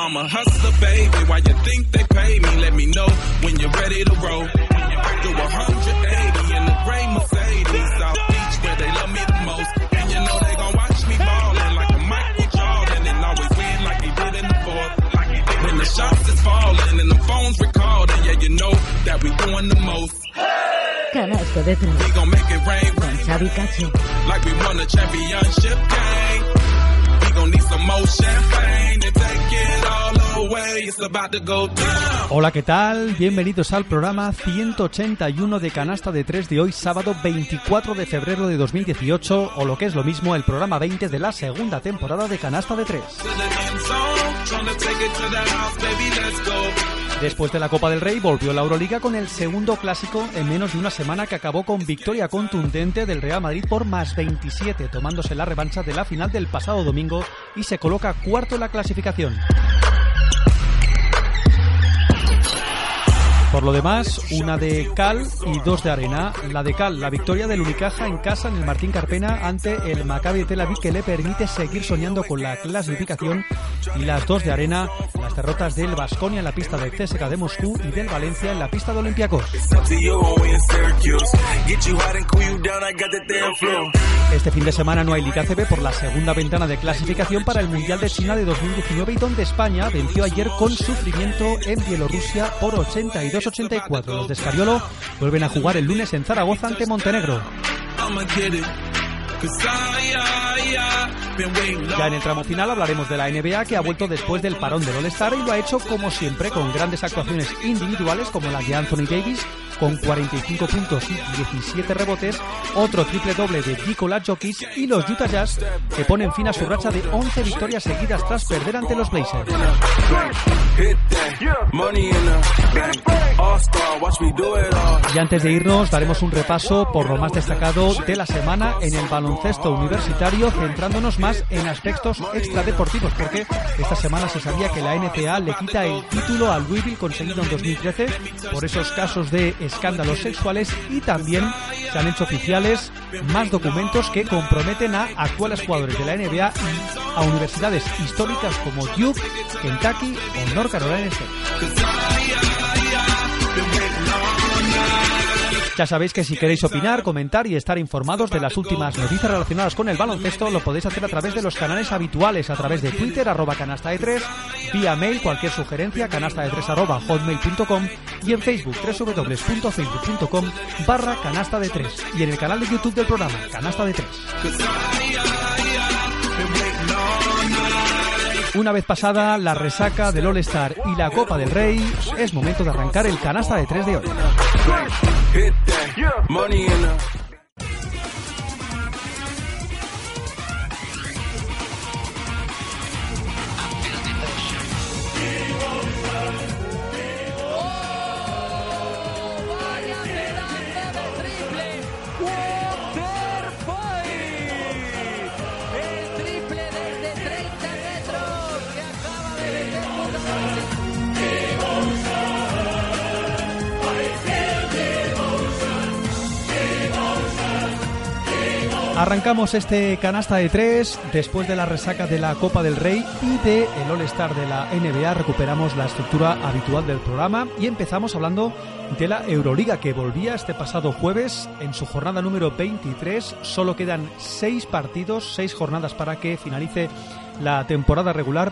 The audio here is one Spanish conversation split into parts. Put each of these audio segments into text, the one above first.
I'm a hustler, baby. Why you think they pay me? Let me know when you're ready to roll. Do 180 in the gray Mercedes, South Beach, where they love me the most. And you know they gon' watch me ballin' like a Michael Jordan and always win like he did in the fourth. Like he did when the shots is falling and the phones recording, yeah, you know that we doing the most. Canasto de tres. We gon' make it rain, Con Xavi Cacho. like we won a championship game. We gon' need some more champagne to Hola, ¿qué tal? Bienvenidos al programa 181 de Canasta de 3 de hoy, sábado 24 de febrero de 2018, o lo que es lo mismo, el programa 20 de la segunda temporada de Canasta de 3. To the end zone, tryna take it to the house, baby, let's go. Después de la Copa del Rey volvió la Euroliga con el segundo clásico en menos de una semana que acabó con victoria contundente del Real Madrid por más 27, tomándose la revancha de la final del pasado domingo y se coloca cuarto en la clasificación. Por lo demás, una de cal y dos de arena. La de cal, la victoria del Unicaja en casa en el Martín Carpena ante el Maccabi de Tel Aviv que le permite seguir soñando con la clasificación. Y las dos de arena, las derrotas del Vasconia en la pista del CSKA de Moscú y del Valencia en la pista de Olympiacos. Este fin de semana no hay Liga CB por la segunda ventana de clasificación para el Mundial de China de 2019 y donde España venció ayer con sufrimiento en Bielorrusia por 82-84. Los de Scariolo vuelven a jugar el lunes en Zaragoza ante Montenegro. Ya en el tramo final hablaremos de la NBA que ha vuelto después del parón del All-Star y lo ha hecho como siempre con grandes actuaciones individuales como la de Anthony Davis con 45 puntos y 17 rebotes, otro triple doble de Nikola Jokic y los Utah Jazz que ponen fin a su racha de 11 victorias seguidas tras perder ante los Blazers. Y antes de irnos daremos un repaso por lo más destacado de la semana en el baloncesto universitario, centrándonos más en aspectos extradeportivos, porque esta semana se sabía que la NCAA le quita el título al Louisville conseguido en 2013 por esos casos de escándalos sexuales y también se han hecho oficiales más documentos que comprometen a actuales jugadores de la NBA y a universidades históricas como Duke, Kentucky o North Carolina State. Ya sabéis que si queréis opinar, comentar y estar informados de las últimas noticias relacionadas con el baloncesto, lo podéis hacer a través de los canales habituales, a través de Twitter, arroba canasta de 3, vía mail, cualquier sugerencia, canasta de 3 arroba hotmail.com y en Facebook, www.facebook.com barra canasta de 3 y en el canal de YouTube del programa, canasta de 3. Una vez pasada la resaca del All-Star y la Copa del Rey, es momento de arrancar el canasta de 3 de hoy. Arrancamos este canasta de tres después de la resaca de la Copa del Rey y de el All-Star de la NBA. Recuperamos la estructura habitual del programa y empezamos hablando de la Euroliga que volvía este pasado jueves en su jornada número 23. Solo quedan seis partidos, seis jornadas para que finalice la temporada regular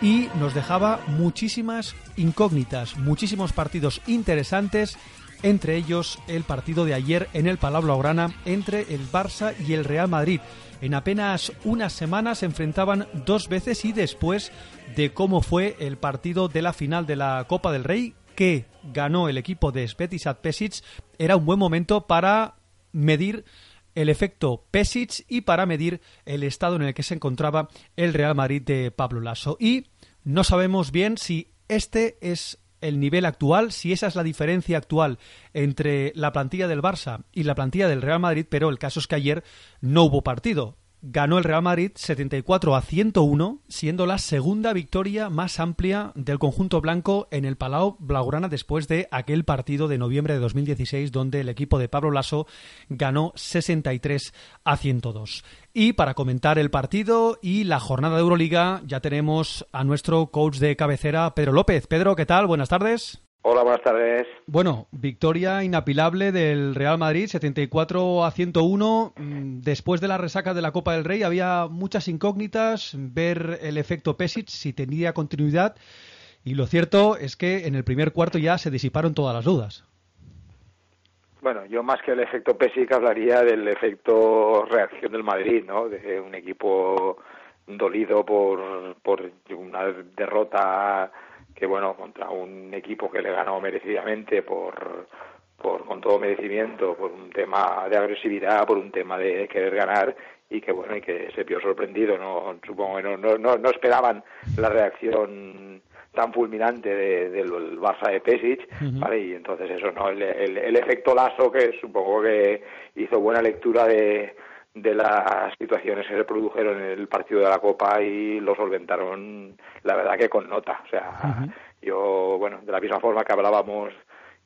y nos dejaba muchísimas incógnitas, muchísimos partidos interesantes entre ellos el partido de ayer en el Palau Blaugrana entre el Barça y el Real Madrid. En apenas unas semanas se enfrentaban dos veces y después de cómo fue el partido de la final de la Copa del Rey que ganó el equipo de Spetisat Pesic, era un buen momento para medir el efecto Pesic y para medir el estado en el que se encontraba el Real Madrid de Pablo Lasso. Y no sabemos bien si este es el nivel actual, si esa es la diferencia actual entre la plantilla del Barça y la plantilla del Real Madrid, pero el caso es que ayer no hubo partido ganó el Real Madrid 74 a 101, siendo la segunda victoria más amplia del conjunto blanco en el Palau Blaugrana después de aquel partido de noviembre de 2016 donde el equipo de Pablo Lasso ganó 63 a 102. Y para comentar el partido y la jornada de Euroliga ya tenemos a nuestro coach de cabecera, Pedro López. Pedro, ¿qué tal? Buenas tardes. Hola, buenas tardes. Bueno, victoria inapilable del Real Madrid, 74 a 101. Mm, después de la resaca de la Copa del Rey había muchas incógnitas, ver el efecto Pesic, si tenía continuidad. Y lo cierto es que en el primer cuarto ya se disiparon todas las dudas. Bueno, yo más que el efecto Pesic hablaría del efecto reacción del Madrid, ¿no? De un equipo dolido por, por una derrota que bueno, contra un equipo que le ganó merecidamente por, por con todo merecimiento, por un tema de agresividad, por un tema de querer ganar y que bueno, y que se vio sorprendido, no supongo que no, no, no, esperaban la reacción tan fulminante de, del Barça de Pesic, ¿vale? Y entonces eso, ¿no? El, el, el efecto Lazo, que supongo que hizo buena lectura de, de las situaciones que se produjeron en el partido de la Copa y lo solventaron, la verdad que con nota. O sea, yo, bueno, de la misma forma que hablábamos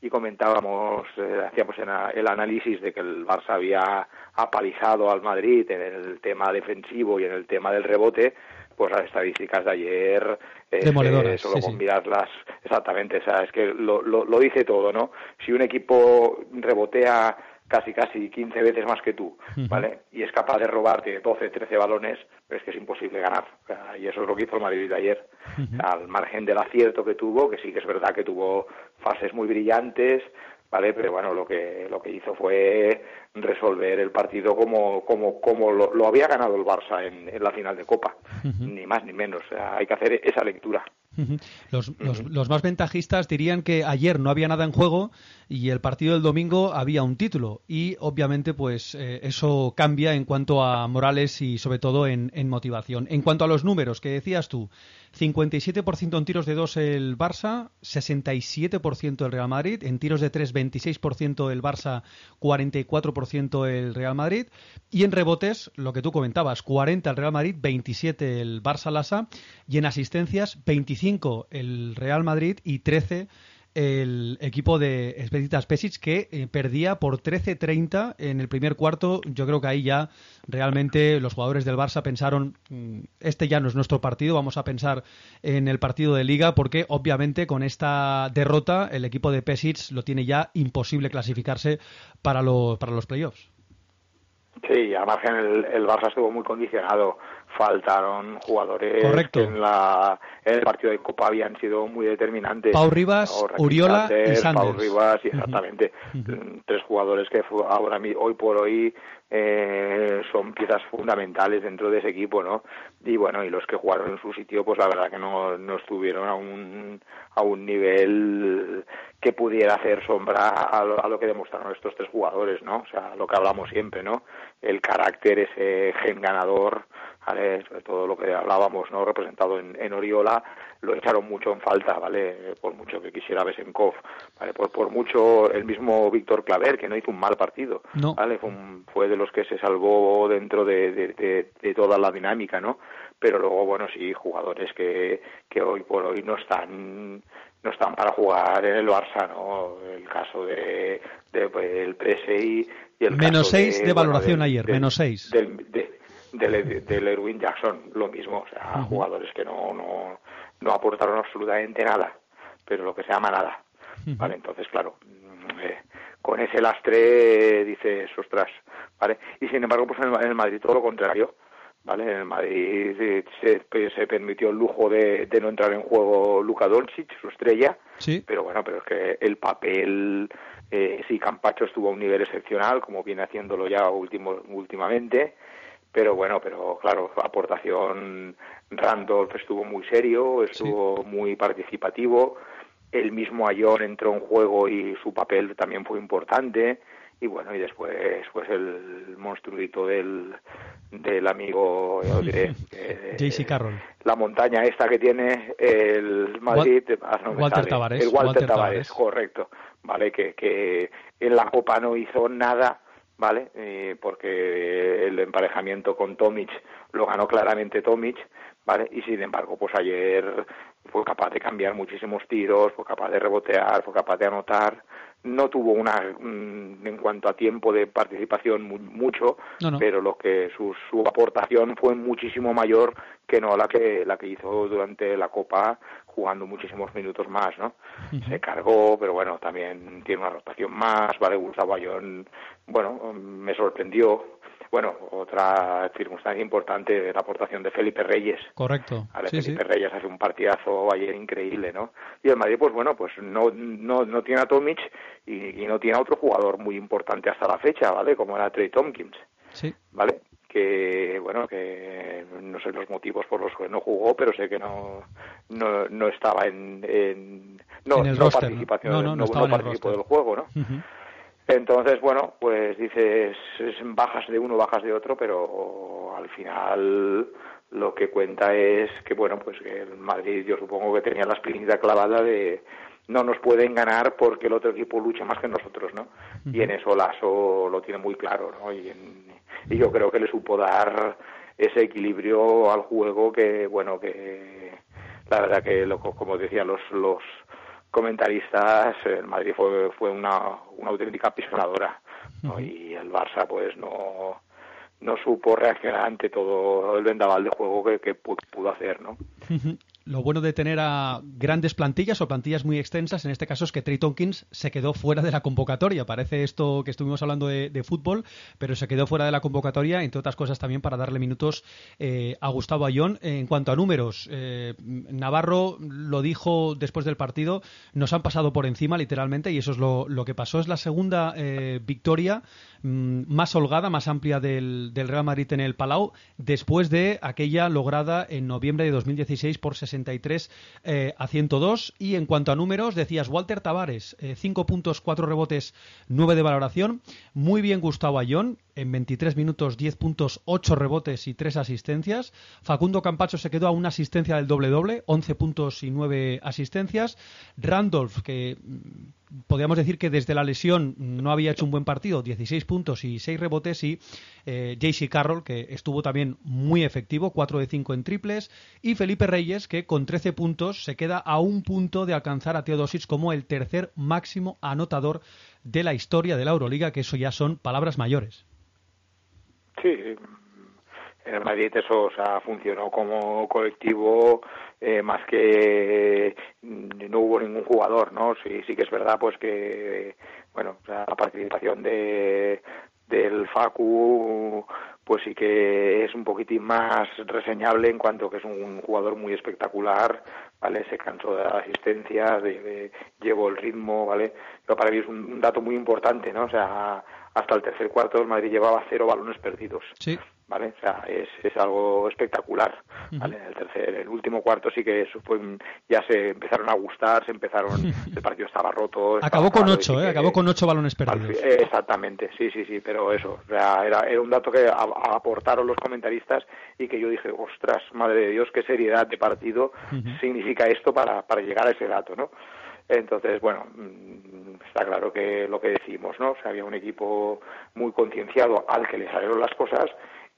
y comentábamos, eh, hacíamos el análisis de que el Barça había apalizado al Madrid en el tema defensivo y en el tema del rebote, pues las estadísticas de ayer, eh, solo con mirarlas, exactamente, o sea, es que lo, lo, lo dice todo, ¿no? Si un equipo rebotea casi casi 15 veces más que tú, ¿vale? Y es capaz de robarte 12, 13 balones, es que es imposible ganar. y eso es lo que hizo el Madrid ayer. al margen del acierto que tuvo, que sí que es verdad que tuvo fases muy brillantes, ¿vale? Pero bueno, lo que, lo que hizo fue resolver el partido como, como, como lo, había ganado el Barça en, en la final de Copa, ni más ni menos. O sea, hay que hacer esa lectura. Los, los, más ventajistas dirían que ayer no había nada en juego y el partido del domingo había un título. Y obviamente pues eh, eso cambia en cuanto a Morales y sobre todo en, motivación. En cuanto a los números que decías tú, 57% en tiros de dos el Barça, 67% el Real Madrid, en tiros de tres 26% el Barça, 44% el Real Madrid. Y en rebotes, lo que tú comentabas, 40 el Real Madrid, 27 el Barça Lasa y en asistencias 25 el Real Madrid y 13 el equipo de Especitas Pesic que eh, perdía por 13-30 en el primer cuarto. Yo creo que ahí ya realmente los jugadores del Barça pensaron, mm, este ya no es nuestro partido, vamos a pensar en el partido de liga porque obviamente con esta derrota el equipo de Pesic lo tiene ya imposible clasificarse para, para los playoffs. Sí, a margen el, el Barça estuvo muy condicionado faltaron jugadores Correcto. que en, la, en el partido de Copa habían sido muy determinantes. Pau Rivas, ¿no? Uriola y Sanders. Pau Rivas, y exactamente. Uh -huh. Tres jugadores que ahora hoy por hoy eh, son piezas fundamentales dentro de ese equipo, ¿no? Y bueno, y los que jugaron en su sitio, pues la verdad que no, no estuvieron a un, a un nivel que pudiera hacer sombra a lo, a lo que demostraron estos tres jugadores, ¿no? O sea, lo que hablamos siempre, ¿no? El carácter, ese gen ganador, ¿vale? sobre todo lo que hablábamos, ¿no? representado en, en, Oriola, lo echaron mucho en falta, ¿vale? Por mucho que quisiera Besenkov, ¿vale? Por, por mucho el mismo Víctor Claver, que no hizo un mal partido, no. ¿vale? Fue, un, fue, de los que se salvó dentro de, de, de, de, toda la dinámica, ¿no? Pero luego, bueno, sí, jugadores que, que hoy por hoy no están no están para jugar en el Barça, ¿no? El caso de, de, de el Prese y, el menos caso seis de, de, valoración bueno, ayer, menos seis. Del, del, del Erwin Jackson, lo mismo, o sea, Uh -huh. jugadores que no, no, no aportaron absolutamente nada, pero lo que se llama nada, Uh -huh. ¿vale? Entonces, claro, eh, con ese lastre dices, ostras, ¿vale? Y sin embargo, pues en el, en el Madrid todo lo contrario, ¿vale? En el Madrid se, se permitió el lujo de, de, no entrar en juego Luka Doncic, su estrella, sí. pero bueno, pero es que el papel, eh, sí, Campacho estuvo a un nivel excepcional, como viene haciéndolo ya último, últimamente, pero bueno, pero claro, aportación Randolph estuvo muy serio, estuvo sí. muy participativo, el mismo Ayón entró en juego y su papel también fue importante, y bueno, y después pues el monstruito del, del amigo, ya os diré, eh, JC Carroll. la montaña esta que tiene el Madrid, ah, no Walter sale. Tavares, el Walter, Walter Tavares, Tavares. correcto, vale, que, que en la Copa no hizo nada, vale, Eh, porque el emparejamiento con Tomic lo ganó claramente Tomic, vale, y sin embargo, pues ayer fue capaz de cambiar muchísimos tiros, fue capaz de rebotear, fue capaz de anotar, no tuvo una, mm, en cuanto a tiempo de participación, mu- mucho, No, no. pero lo que su, su aportación fue muchísimo mayor que no la que la que hizo durante la Copa jugando muchísimos minutos más, ¿no? Se cargó, pero bueno, también tiene una rotación más, vale, Gustavo Ayón, bueno, me sorprendió. Bueno, otra circunstancia importante, la aportación de Felipe Reyes, Correcto. Sí, sí. Felipe Reyes hace un partidazo ayer increíble, ¿no? Y el Madrid, pues bueno, pues no, no, no tiene a Tomic y, y no tiene a otro jugador muy importante hasta la fecha, ¿vale? Como era Trey Tompkins, Sí. ¿vale? Que, bueno, que no sé los motivos por los que no jugó, pero sé que no, no, no estaba en, en, no, En el no roster, participación, No, no, no participó del juego, ¿no? Ujú. Entonces, bueno, pues dices, es bajas de uno, bajas de otro, pero al final lo que cuenta es que, bueno, pues que el Madrid yo supongo que tenía la espinita clavada de no nos pueden ganar porque el otro equipo lucha más que nosotros, ¿no? Y en eso Lasso lo tiene muy claro, ¿no? Y, en- y yo creo que le supo dar ese equilibrio al juego que, bueno, que la verdad que, lo, como decía los, los comentaristas, el Madrid fue, fue una, una auténtica pisonadora, ¿no? Y el Barça, pues, no no supo reaccionar ante todo el vendaval de juego que, que pu- pudo hacer, ¿no? Lo bueno de tener a grandes plantillas o plantillas muy extensas, en este caso es que Trey Tompkins se quedó fuera de la convocatoria. Parece esto que estuvimos hablando de, fútbol, pero se quedó fuera de la convocatoria, entre otras cosas también para darle minutos eh, a Gustavo Ayón. En cuanto a números, eh, Navarro lo dijo después del partido, nos han pasado por encima literalmente y eso es lo, que pasó. Es la segunda eh, victoria mm, más holgada, más amplia del, del Real Madrid en el Palau, después de aquella lograda en noviembre de 2016 por 63 eh, a 102. Y en cuanto a números, decías Walter Tavares, 5 puntos, 4 rebotes, 9 de valoración. Muy bien Gustavo Ayón, en 23 minutos, 10 puntos, 8 rebotes y 3 asistencias. Facundo Campacho se quedó a una asistencia del doble-doble, 11 puntos y 9 asistencias. Randolph, que mm, podríamos decir que desde la lesión no había hecho un buen partido, 16 puntos y 6 rebotes. Y eh, JC Carroll, que estuvo también muy efectivo, 4 de 5 en triples. Y Felipe Reyes, que con 13 puntos se queda a un punto de alcanzar a Teodosic como el tercer máximo anotador de la historia de la Euroliga, que eso ya son palabras mayores. Sí, el Madrid eso o sea, funcionó como colectivo eh, más que mm, no hubo ningún jugador, ¿no? Sí, sí que es verdad pues que bueno, o sea, la participación de del Facu pues sí que es un poquitín más reseñable en cuanto que es un jugador muy espectacular, ¿vale? Se cansó de la asistencia, de, de- llevó el ritmo, ¿vale? Pero para mí es un, un dato muy importante, ¿no? O sea, hasta el tercer cuarto el Madrid llevaba cero balones perdidos. Sí. ¿vale? O sea, es, es algo espectacular, ¿vale? En el tercer, el último cuarto sí que eso fue, ya se empezaron a gustar, se empezaron, el partido estaba roto. estaba Acabó con malo y 8, sí ¿eh? Acabó con 8 balones al perdidos. eh, Exactamente, sí, sí, sí, pero eso, o sea, era, era un dato que a- a- aportaron los comentaristas y que yo dije, ostras, madre de Dios, qué seriedad de partido significa esto para, para llegar a ese dato, ¿no? Entonces, bueno, mm, está claro que lo que decimos, ¿no? Había un equipo muy concienciado al que le salieron las cosas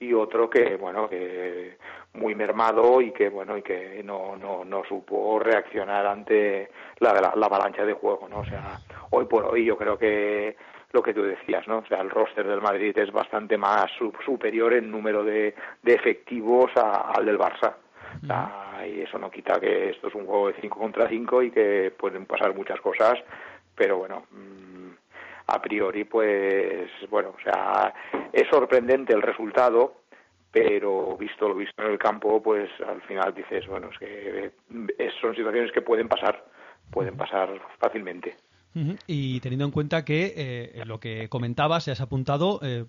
y otro que, bueno, que muy mermado y que, bueno, y que no, no, no supo reaccionar ante la, la, la avalancha de juego, ¿no? O sea, hoy por hoy yo creo que lo que tú decías, ¿no? O sea, el roster del Madrid es bastante más su- superior en número de, de efectivos al del Barça. Sea, y eso no quita que esto es un juego de 5 contra 5 y que pueden pasar muchas cosas, pero bueno, mm, a priori, pues, bueno, o sea, es sorprendente el resultado, pero visto lo visto en el campo, pues al final dices, bueno, es que eh, es- son situaciones que pueden pasar, pueden pasar fácilmente. Y teniendo en cuenta que eh, lo que comentabas, has apuntado, eh,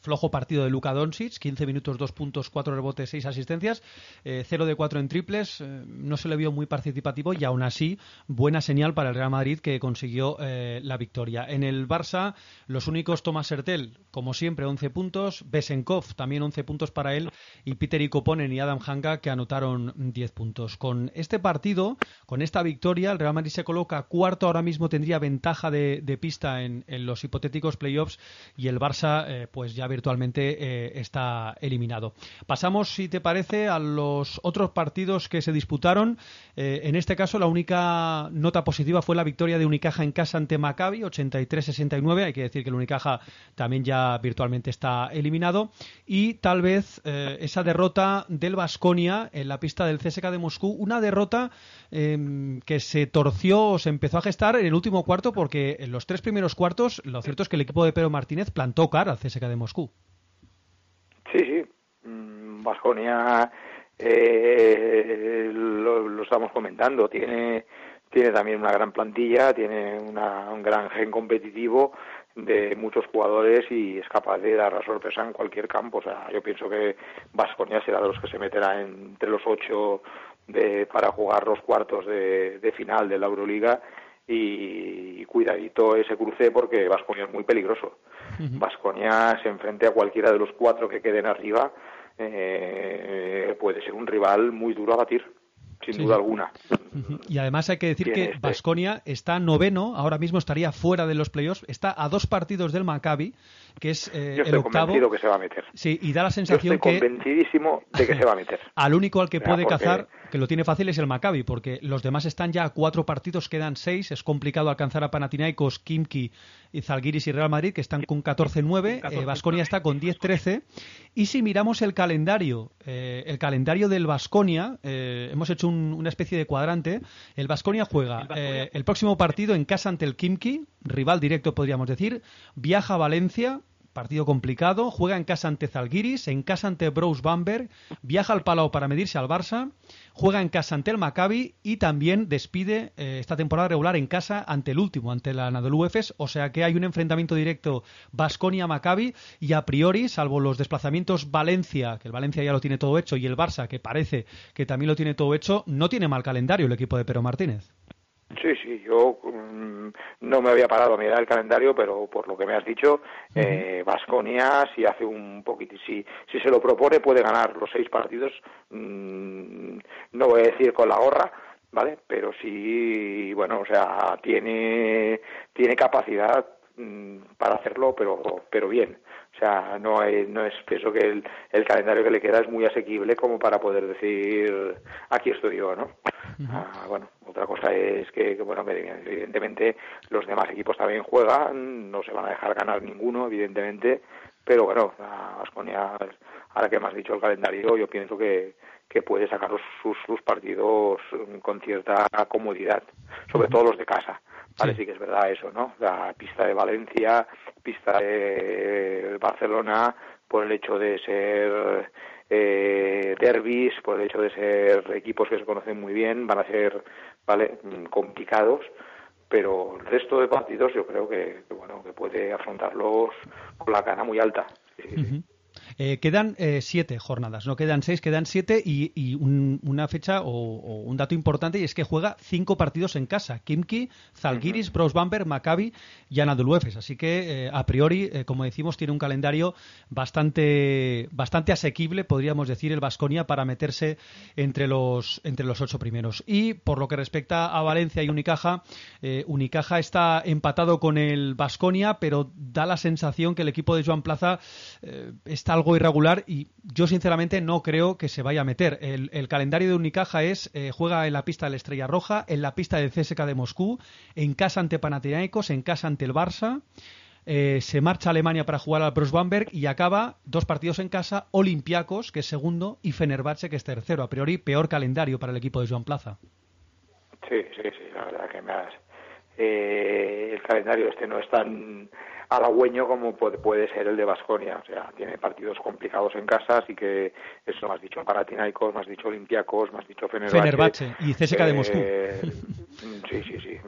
flojo partido de Luka Doncic, 15 minutos, 2 puntos, 4 rebotes, 6 asistencias, eh, 0 de 4 en triples, eh, no se le vio muy participativo y aún así buena señal para el Real Madrid que consiguió la victoria. En el Barça, los únicos Tomás Hertel, como siempre, 11 puntos, Besenkov también 11 puntos para él y Peter Ikoponen y Adam Hanga que anotaron 10 puntos. Con este partido, con esta victoria, el Real Madrid se coloca cuarto, ahora mismo tendría ventaja de, pista en, los hipotéticos playoffs y el Barça eh, pues ya virtualmente eh, está eliminado. Pasamos, si te parece, a los otros partidos que se disputaron. Eh, en este caso, la única nota positiva fue la victoria de Unicaja en casa ante Maccabi, 83-69. Hay que decir que el Unicaja también ya virtualmente está eliminado. Y tal vez esa derrota del Vasconia en la pista del CSK de Moscú, una derrota eh, que se torció o se empezó a gestar en el último cuarto porque en los tres primeros cuartos lo cierto es que el equipo de Pedro Martínez plantó cara al CSK de Moscú. Sí, sí. Vasconia, eh, lo, lo estamos comentando, tiene tiene también una gran plantilla, tiene una, un gran gen competitivo de muchos jugadores y es capaz de dar la sorpresa en cualquier campo. O sea, yo pienso que Vasconia será de los que se meterá entre los ocho de, para jugar los cuartos de, de final de la Euroliga y, y cuidadito ese cruce porque Vasconia es muy peligroso. Vasconia se enfrente a cualquiera de los cuatro que queden arriba, eh, puede ser un rival muy duro a batir sin Sí. duda alguna. Y además hay que decir que este- Basconia está noveno, ahora mismo estaría fuera de los playoffs, está a dos partidos del Maccabi, que es eh, Yo el estoy octavo. convencido que se va a meter. Sí, y da la Yo sensación estoy que convencidísimo de que se va a meter. al único al que puede porque- cazar, que lo tiene fácil, es el Maccabi, porque los demás están ya a cuatro partidos, quedan seis, es complicado alcanzar a Panathinaikos, Kimki, Zalgiris y Real Madrid, que están con 14-9, Basconia está con 10-13, y si miramos el calendario, eh, el calendario del Basconia, hemos hecho un- una especie de cuadrante, el Basconia juega eh, el próximo partido en casa ante el Kimki, rival directo podríamos decir, viaja a Valencia, Partido complicado, juega en casa ante Zalgiris, en casa ante Brous Bamberg, viaja al Palau para medirse al Barça, juega en casa ante el Maccabi y también despide eh, esta temporada regular en casa ante el último, ante la Anadolu Efes, o sea que hay un enfrentamiento directo Basconia-Maccabi y a priori, salvo los desplazamientos Valencia, que el Valencia ya lo tiene todo hecho, y el Barça, que parece que también lo tiene todo hecho, no tiene mal calendario el equipo de Pero Martínez. Sí, sí, yo mm, no me había parado a mirar el calendario, pero por lo que me has dicho, Vasconia, si hace un poquito, si, si se lo propone, puede ganar los seis partidos. mm, no voy a decir con la gorra, ¿vale? Pero sí, bueno, o sea, tiene, tiene capacidad mm, para hacerlo, pero, pero bien. O sea, no es, no es, pienso que el, el calendario que le queda es muy asequible como para poder decir, aquí estoy yo, ¿no? Ah, bueno, otra cosa es que, que, bueno, evidentemente los demás equipos también juegan, no se van a dejar ganar ninguno, evidentemente, pero bueno, a Vasconia, ahora que me has dicho el calendario, yo pienso que, que puede sacar los- sus, sus partidos con cierta comodidad, sobre todo los de casa. Vale, Sí. sí que es verdad eso, ¿no? La pista de Valencia, pista de Barcelona, por el hecho de ser eh, derbis, por el hecho de ser equipos que se conocen muy bien, van a ser, ¿vale? Mm, complicados, pero el resto de partidos yo creo que, que, bueno, que puede afrontarlos con la cana muy alta. Sí. Eh, quedan eh, siete jornadas, no quedan seis, quedan siete y, y un- una fecha o, o un dato importante y es que juega cinco partidos en casa: Kimki, Zalgiris, Bros Bamberg, Maccabi y Anadolu Efes. Así que eh, a priori, como decimos, tiene un calendario bastante bastante asequible, podríamos decir, el Vasconia para meterse entre los entre los ocho primeros. Y por lo que respecta a Valencia y Unicaja, Unicaja está empatado con el Vasconia, pero da la sensación que el equipo de Joan Plaza está algo irregular y yo sinceramente no creo que se vaya a meter. El, calendario de Unicaja es eh, juega en la pista de la Estrella Roja, en la pista del CSK de Moscú, en casa ante Panathinaikos, en casa ante el Barça. eh, se marcha a Alemania para jugar al Bruce Bamberg y acaba dos partidos en casa, Olympiacos, que es segundo, y Fenerbahce, que es tercero. A priori, peor calendario para el equipo de Joan Plaza. Sí, sí, sí, la verdad que me has... eh, el calendario este no es tan halagüeño como puede, ser el de Vasconia, o sea, tiene partidos complicados en casa, así que eso me has dicho Panathinaikos, me has dicho Olympiacos, has dicho Fenerbahce. Fenerbahce y CSKA de Moscú. Eh, sí, sí, sí.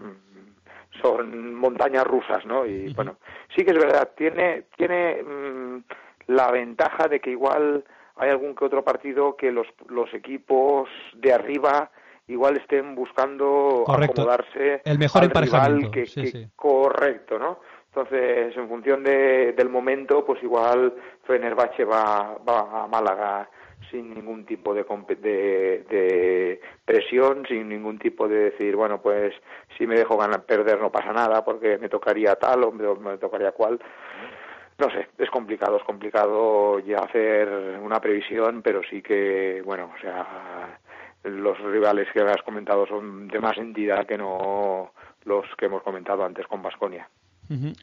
Son montañas rusas, ¿no? Y bueno, sí que es verdad, tiene, tiene mm, la ventaja de que igual hay algún que otro partido que los, los equipos de arriba igual estén buscando Correcto. acomodarse El mejor al rival emparejamiento, que, sí, que- sí. correcto, ¿no? Entonces, en función de, del momento, pues igual Fenerbahce va, va a Málaga sin ningún tipo de, de, presión, sin ningún tipo de decir, bueno, pues si me dejo ganar, perder no pasa nada porque me tocaría tal o me, me tocaría cual. No sé, es complicado, es complicado ya hacer una previsión, pero sí que, bueno, o sea, los rivales que has comentado son de más entidad que no los que hemos comentado antes con Basconia.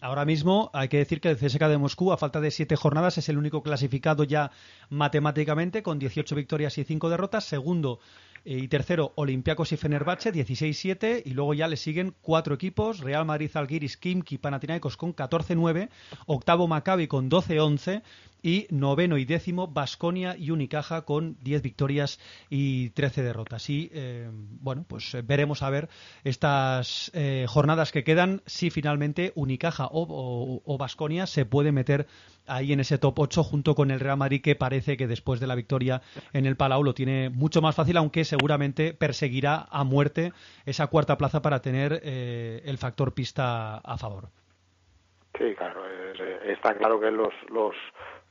Ahora mismo hay que decir que el CSKA de Moscú, a falta de siete jornadas, es el único clasificado ya matemáticamente con 18 victorias y 5 derrotas. Segundo eh, y tercero, Olympiacos y Fenerbahce, 16-7. Y luego ya le siguen cuatro equipos, Real Madrid, Algiris, Kimki, Panathinaikos con 14-9. Octavo, Maccabi con 12-11. Y noveno y décimo, Basconia y Unicaja con 10 victorias y 13 derrotas. Y eh, bueno, pues eh, veremos a ver estas eh, jornadas que quedan si finalmente Unicaja o Basconia se puede meter ahí en ese top 8 junto con el Real Madrid que parece que después de la victoria en el Palau lo tiene mucho más fácil, aunque seguramente perseguirá a muerte esa cuarta plaza para tener el factor pista a favor. Sí, claro, es- está claro que los, los,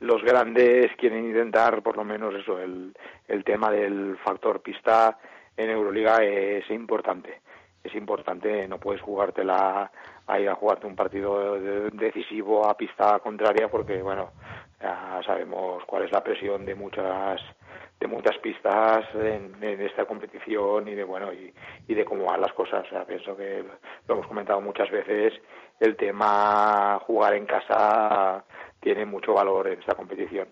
los grandes quieren intentar por lo menos eso, el, el tema del factor pista en Euroliga es importante. Es importante, no puedes jugártela a ir a jugarte un partido de- decisivo a pista contraria porque, bueno, ya sabemos cuál es la presión de muchas de muchas pistas en, en esta competición y de bueno y, y de cómo van las cosas. O sea, pienso que lo hemos comentado muchas veces, el tema jugar en casa tiene mucho valor en esta competición.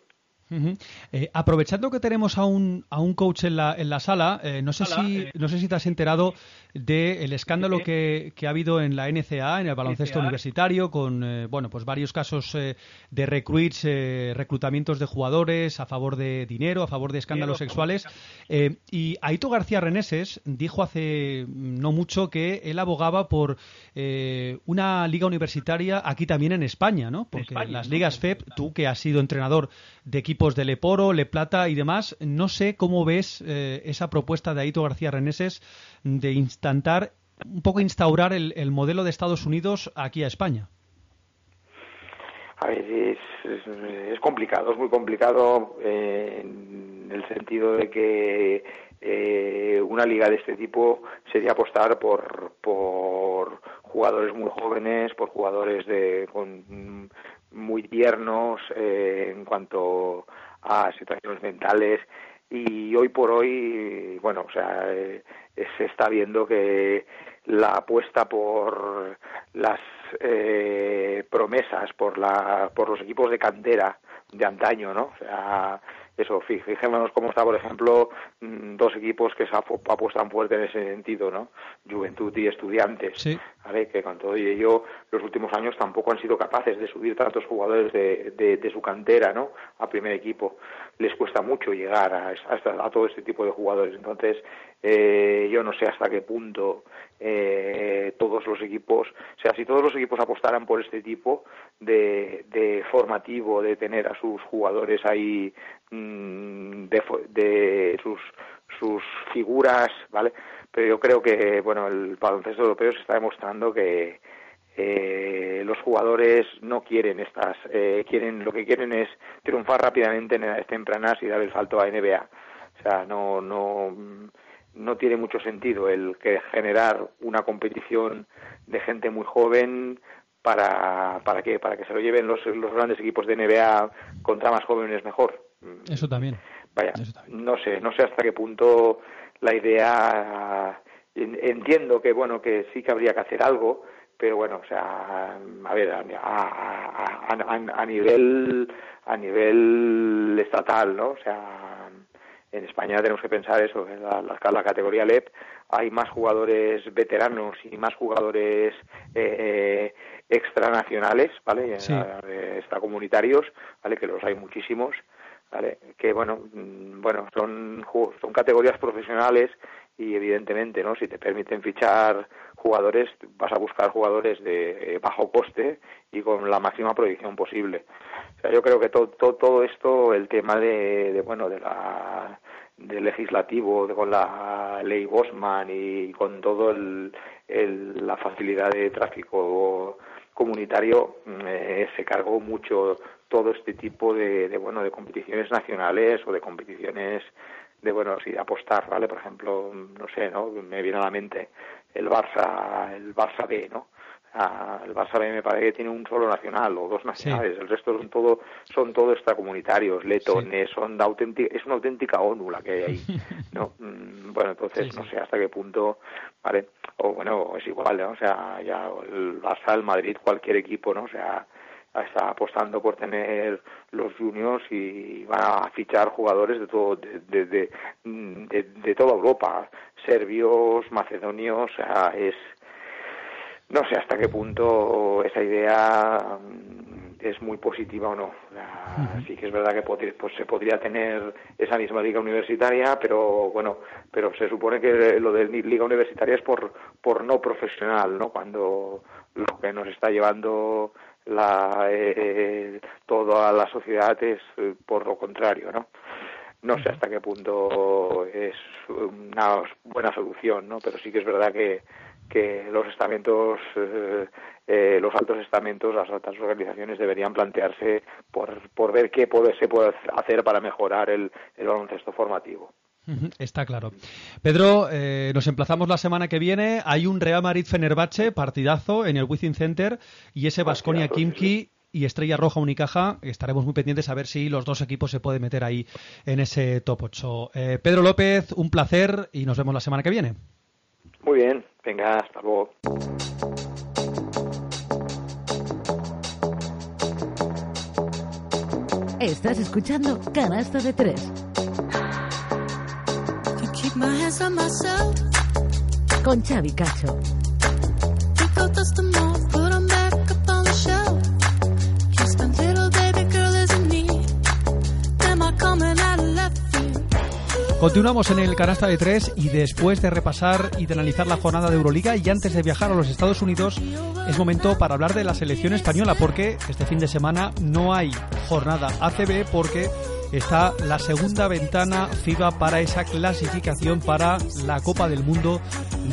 Eh, aprovechando que tenemos a un, a un coach en la, en la sala, eh, no, sé si, no sé si te has enterado del escándalo que, que ha habido en la NCA, en el baloncesto universitario, con eh, bueno pues varios casos eh, de recruits, eh, reclutamientos de jugadores a favor de dinero, a favor de escándalos sexuales. Eh, y Aito García Reneses dijo hace no mucho que él abogaba por eh, una liga universitaria aquí también en España, ¿no? Porque las ligas FEP, tú que has sido entrenador de equipos de Leporo, Le Plata y demás, no sé cómo ves eh, esa propuesta de Aito García Reneses de instantar, un poco instaurar el, el modelo de Estados Unidos aquí a España. A ver, es, es, complicado, es muy complicado eh, en el sentido de que eh, una liga de este tipo sería apostar por, por jugadores muy jóvenes, por jugadores de con muy tiernos eh, en cuanto a situaciones mentales y hoy por hoy, bueno, o sea, eh, se está viendo que la apuesta por las eh, promesas, por la, por los equipos de cantera de antaño, ¿no? O sea, eso, fij- fijémonos cómo está, por ejemplo, mm, dos equipos que se apu- apuestan fuerte en ese sentido, ¿no? Juventud y Estudiantes, Sí. ¿vale? Que con todo ello, los últimos años tampoco han sido capaces de subir tantos jugadores de, de, de su cantera, ¿no? A primer equipo. Les cuesta mucho llegar a, a a todo este tipo de jugadores. Entonces, eh, yo no sé hasta qué punto eh, todos los equipos, o sea, si todos los equipos apostaran por este tipo de, de formativo, de tener a sus jugadores ahí, de, fo- de sus, sus figuras, ¿vale? Pero yo creo que, bueno, el baloncesto europeo se está demostrando que eh, los jugadores no quieren estas, eh, quieren, lo que quieren es triunfar rápidamente en edades tempranas y dar el salto a NBA. O sea, no, no, no tiene mucho sentido el que generar una competición de gente muy joven para, para qué, para que se lo lleven los, los grandes equipos de NBA contra más jóvenes mejor. Eso también. Vaya, Eso también. no sé, no sé hasta qué punto la idea en- entiendo que bueno que sí que habría que hacer algo, pero bueno, o sea, a ver, a, a- a- a- nivel a nivel estatal, ¿no? O sea, en España tenemos que pensar eso, en la, la- la categoría LEP hay más jugadores veteranos y más jugadores eh, extranacionales, ¿vale? Sí. Eh, extracomunitarios, ¿vale? Que los hay muchísimos, ¿vale? Que bueno, mm, bueno, son son categorías profesionales y evidentemente, ¿no? Si te permiten fichar jugadores, vas a buscar jugadores de eh, bajo coste y con la máxima proyección posible. O sea, yo creo que todo, todo, todo esto, el tema de, de bueno, de la del legislativo, de- con la ley Bosman y con todo el, el- la facilidad de tráfico comunitario, mm, eh, se cargó mucho todo este tipo de, de, bueno de competiciones nacionales o de competiciones de bueno sí de apostar vale por ejemplo no sé no me viene a la mente el Barça el Barça B no Ah, el Barça B me parece que tiene un solo nacional o dos nacionales el resto son todo son todo extracomunitarios letones son de auténtica es una auténtica ONU la que hay ahí no Mm, bueno entonces Sí, no sé hasta qué punto vale o bueno es igual ¿no? o sea ya el Barça el Madrid cualquier equipo no o sea está apostando por tener los juniors y van a fichar jugadores de todo de, de, de, de- de toda Europa serbios macedonios o sea es no sé hasta qué punto esa idea mm, es muy positiva o no. Sí que es verdad que pues, se podría tener esa misma liga universitaria, pero bueno, pero se supone que lo de liga universitaria es por por no profesional, ¿no? Cuando lo que nos está llevando la eh, toda la sociedad es eh, por lo contrario, ¿no? No sé hasta qué punto es una buena solución, ¿no? Pero sí que es verdad que, que los estamentos, eh, eh, los altos estamentos, las altas organizaciones deberían plantearse por, por ver qué puede, se puede hacer para mejorar el, el baloncesto formativo. Está claro. Pedro, eh, nos emplazamos la semana que viene. Hay un Real Madrid-Fenerbahce, partidazo en el Wizzing Center, y ese Basconia Kimki y Estrella Roja Unicaja. Estaremos muy pendientes a ver si los dos equipos se pueden meter ahí en ese top 8. Eh, Pedro López, un placer y nos vemos la semana que viene. Muy bien, venga, hasta luego. Estás escuchando Canasta de Tres con Xavi Cacho. pick up dust them off, put back up on the shelf. Just a little baby girl isn't me. Am I coming out of left field? Continuamos en el canasta de tres y después de repasar y de analizar la jornada de Euroliga y antes de viajar a los Estados Unidos es momento para hablar de la selección española porque este fin de semana no hay jornada ACB porque está la segunda ventana FIBA para esa clasificación para la Copa del Mundo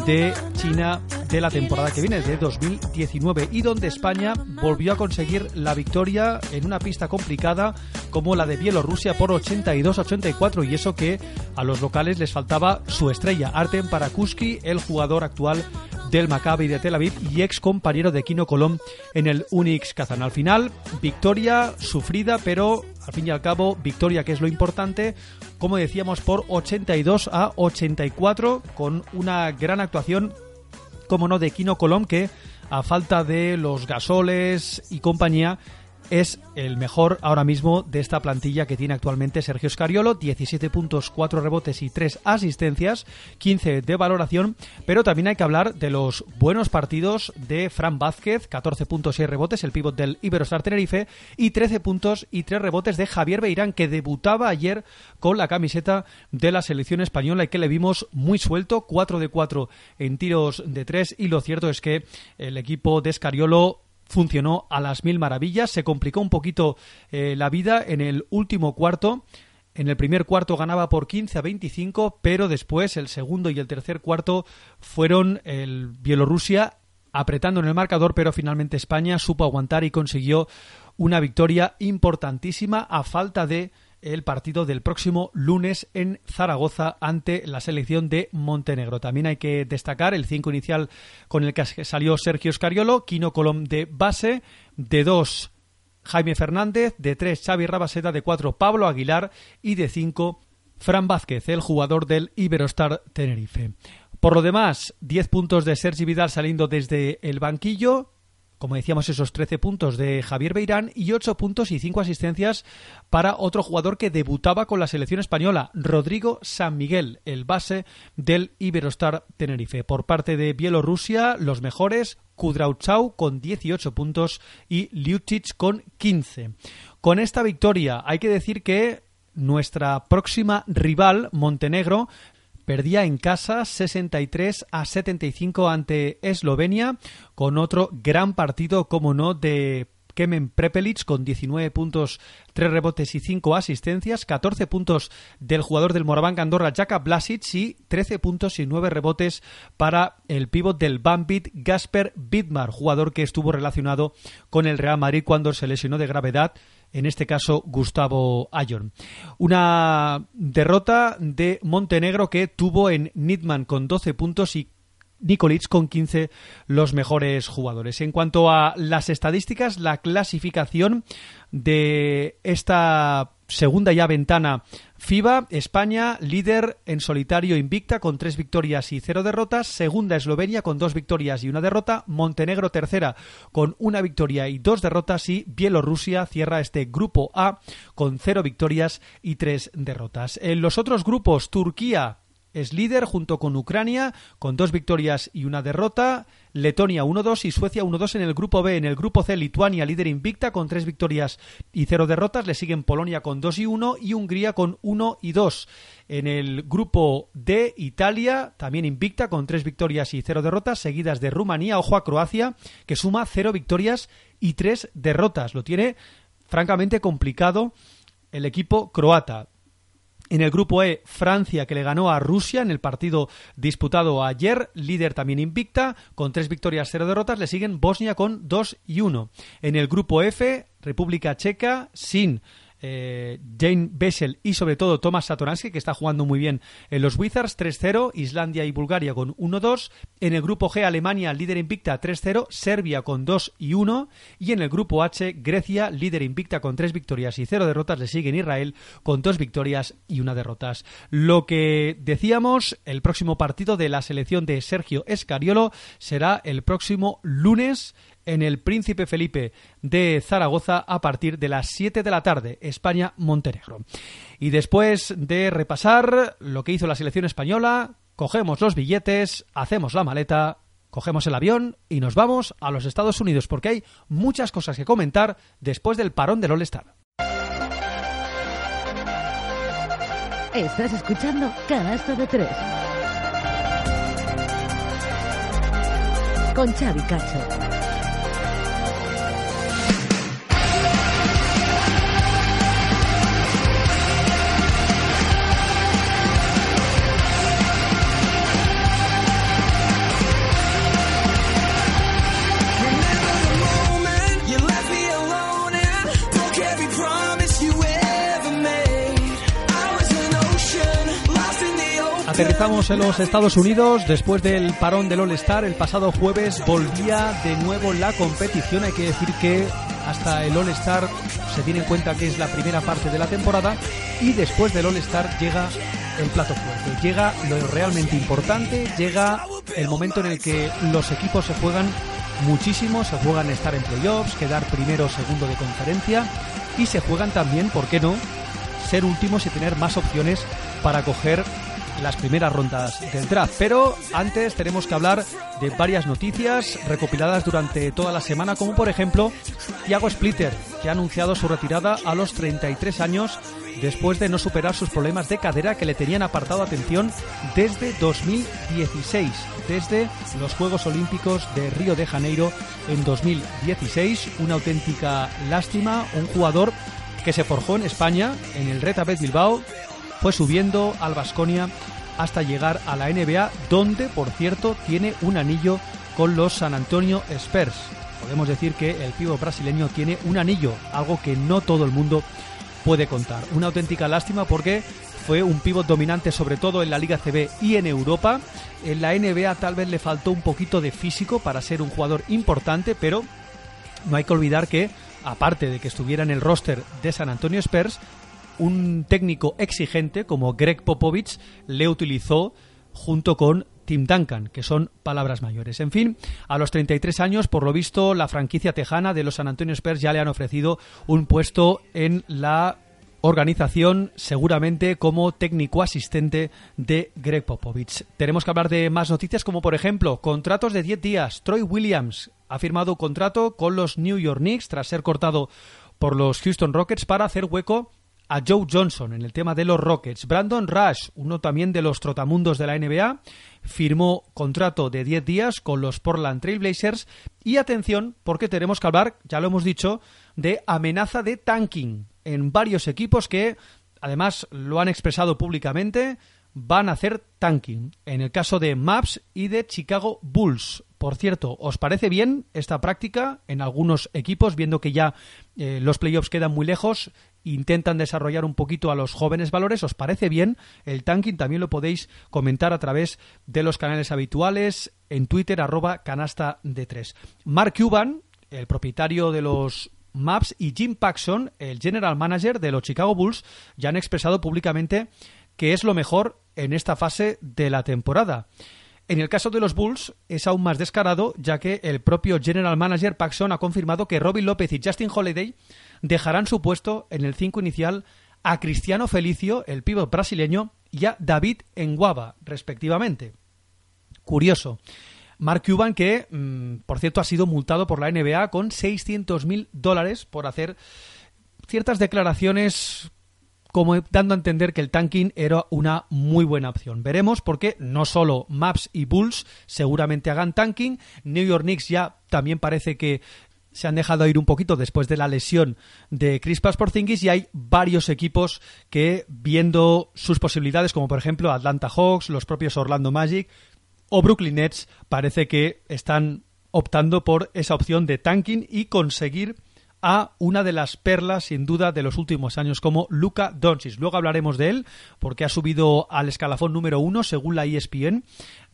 de China de la temporada que viene, de 2019, y donde España volvió a conseguir la victoria en una pista complicada como la de Bielorrusia por 82-84, y eso que a los locales les faltaba su estrella, Artem Parakuski, el jugador actual del Maccabi de Tel Aviv y ex compañero de Kino Colón en el Unix Kazan. Al final, victoria sufrida, pero al fin y al cabo, victoria que es lo importante, como decíamos, por 82 a 84, con una gran actuación, como no, de Kino Colón, que a falta de los gasoles y compañía, es el mejor ahora mismo de esta plantilla que tiene actualmente Sergio Scariolo, 17 puntos, 4 rebotes y 3 asistencias, 15 de valoración, pero también hay que hablar de los buenos partidos de Fran Vázquez, 14 puntos, 6 rebotes, el pívot del Iberostar Tenerife, y 13 puntos y 3 rebotes de Javier Beirán, que debutaba ayer con la camiseta de la selección española y que le vimos muy suelto, 4 de 4 en tiros de 3, y lo cierto es que el equipo de Scariolo funcionó a las mil maravillas. Se complicó un poquito eh, la vida en el último cuarto. En el primer cuarto ganaba por 15 a 25, pero después el segundo y el tercer cuarto fueron el Bielorrusia apretando en el marcador, pero finalmente España supo aguantar y consiguió una victoria importantísima a falta de el partido del próximo lunes en Zaragoza ante la selección de Montenegro. También hay que destacar el 5 inicial con el que salió Sergio Scariolo, Kino Colom de base, de 2 Jaime Fernández, de 3 Xavi Rabaseta, de 4 Pablo Aguilar y de 5 Fran Vázquez, el jugador del Iberostar Tenerife. Por lo demás, 10 puntos de Sergi Vidal saliendo desde el banquillo, como decíamos, esos 13 puntos de Javier Beirán y 8 puntos y 5 asistencias para otro jugador que debutaba con la selección española, Rodrigo San Miguel, el base del Iberostar Tenerife. Por parte de Bielorrusia, los mejores, Kudrauchau con 18 puntos y Liutic con 15. Con esta victoria hay que decir que nuestra próxima rival, Montenegro, perdía en casa 63 a 75 ante Eslovenia con otro gran partido, como no, de Kemen Prepelic con 19 puntos, 3 rebotes y 5 asistencias, 14 puntos del jugador del Moraván Andorra, Jaka Blasic y 13 puntos y 9 rebotes para el pívot del Bambit, Gasper Bidmar, jugador que estuvo relacionado con el Real Madrid cuando se lesionó de gravedad en este caso Gustavo Ayon. Una derrota de Montenegro que tuvo en Nidman con 12 puntos y Nikolic con 15 los mejores jugadores. En cuanto a las estadísticas, la clasificación de esta segunda ya ventana. FIBA, España líder en solitario invicta con tres victorias y cero derrotas, segunda Eslovenia con dos victorias y una derrota, Montenegro tercera con una victoria y dos derrotas. Y Bielorrusia cierra este grupo A con cero victorias y tres derrotas. En los otros grupos, Turquía es líder junto con Ucrania con dos victorias y una derrota, Letonia 1-2 y Suecia 1-2 en el grupo B. En el grupo C, Lituania líder invicta con tres victorias y cero derrotas, le siguen Polonia con 2 y 1 y Hungría con 1 y 2. En el grupo D, Italia también invicta con tres victorias y cero derrotas, seguidas de Rumanía, ojo a Croacia, que suma cero victorias y tres derrotas. Lo tiene francamente complicado el equipo croata. En el grupo E, Francia, que le ganó a Rusia en el partido disputado ayer, líder también invicta, con tres victorias, cero derrotas, le siguen Bosnia con 2 y 1. En el grupo F, República Checa, sin eh, Jane Bessel y sobre todo Tomas Satoransky, que está jugando muy bien en los Wizards, 3-0, Islandia y Bulgaria con 1-2, en el grupo G Alemania líder invicta 3-0, Serbia con 2 y 1 y en el grupo H Grecia líder invicta con 3 victorias y 0 derrotas, le siguen Israel con 2 victorias y una derrotas. Lo que decíamos, el próximo partido de la selección de Sergio Escariolo será el próximo lunes en el Príncipe Felipe de Zaragoza a partir de las 7 de la tarde, España-Montenegro. Y después de repasar lo que hizo la selección española, cogemos los billetes, hacemos la maleta, cogemos el avión y nos vamos a los Estados Unidos porque hay muchas cosas que comentar después del parón del All-Star. Estás escuchando Canasta de Tres. Con Xavi Cacho. Aterrizamos en los Estados Unidos después del parón del All-Star. El pasado jueves volvía de nuevo la competición. Hay que decir que hasta el All-Star se tiene en cuenta que es la primera parte de la temporada y después del All-Star llega el plato fuerte. Llega lo realmente importante, llega el momento en el que los equipos se juegan muchísimo, se juegan estar en playoffs, quedar primero o segundo de conferencia y se juegan también, ¿por qué no?, ser últimos y tener más opciones para coger las primeras rondas del draft. Pero antes tenemos que hablar de varias noticias recopiladas durante toda la semana, como por ejemplo Thiago Splitter, que ha anunciado su retirada a los 33 años después de no superar sus problemas de cadera que le tenían apartado atención desde 2016, desde los Juegos Olímpicos de Río de Janeiro en 2016. Una auténtica lástima, un jugador que se forjó en España, en el Retabet Bilbao, fue subiendo al Vasconia hasta llegar a la NBA, donde, por cierto, tiene un anillo con los San Antonio Spurs. Podemos decir que el pivo brasileño tiene un anillo, algo que no todo el mundo puede contar. Una auténtica lástima porque fue un pívot dominante sobre todo en la Liga CB y en Europa. En la NBA tal vez le faltó un poquito de físico para ser un jugador importante, pero no hay que olvidar que, aparte de que estuviera en el roster de San Antonio Spurs, un técnico exigente como Greg Popovich le utilizó junto con Tim Duncan, que son palabras mayores. En fin, a los 33 años, por lo visto, la franquicia tejana de los San Antonio Spurs ya le han ofrecido un puesto en la organización seguramente como técnico asistente de Greg Popovich. Tenemos que hablar de más noticias como por ejemplo contratos de 10 días. Troy Williams ha firmado contrato con los New York Knicks tras ser cortado por los Houston Rockets para hacer hueco a Joe Johnson en el tema de los Rockets. Brandon Rush, uno también de los trotamundos de la NBA, firmó contrato de 10 días con los Portland Trailblazers. Y atención, porque tenemos que hablar, ya lo hemos dicho, de amenaza de tanking en varios equipos que además lo han expresado públicamente, van a hacer tanking. En el caso de Maps y de Chicago Bulls. Por cierto, ¿os parece bien esta práctica en algunos equipos, viendo que ya eh, los playoffs quedan muy lejos? Intentan desarrollar un poquito a los jóvenes valores. ¿Os parece bien el tanking? También lo podéis comentar a través de los canales habituales en Twitter, arroba canasta de 3. Mark Cuban, el propietario de los Maps, y Jim Paxson, el general manager de los Chicago Bulls, ya han expresado públicamente que es lo mejor en esta fase de la temporada. En el caso de los Bulls es aún más descarado, ya que el propio general manager Paxson ha confirmado que Robin López y Justin Holiday dejarán su puesto en el 5 inicial a Cristiano Felicio, el pívot brasileño, y a David Enguaba, respectivamente. Curioso. Mark Cuban, que, mmm, por cierto, ha sido multado por la NBA con 600.000 dólares por hacer ciertas declaraciones como dando a entender que el tanking era una muy buena opción. Veremos porque no solo Maps y Bulls seguramente hagan tanking, New York Knicks ya también parece que se han dejado ir un poquito después de la lesión de Chris Porzingis y hay varios equipos que viendo sus posibilidades como por ejemplo Atlanta Hawks, los propios Orlando Magic o Brooklyn Nets parece que están optando por esa opción de tanking y conseguir a una de las perlas, sin duda, de los últimos años, como Luka Doncic. Luego hablaremos de él, porque ha subido al escalafón número uno, según la ESPN,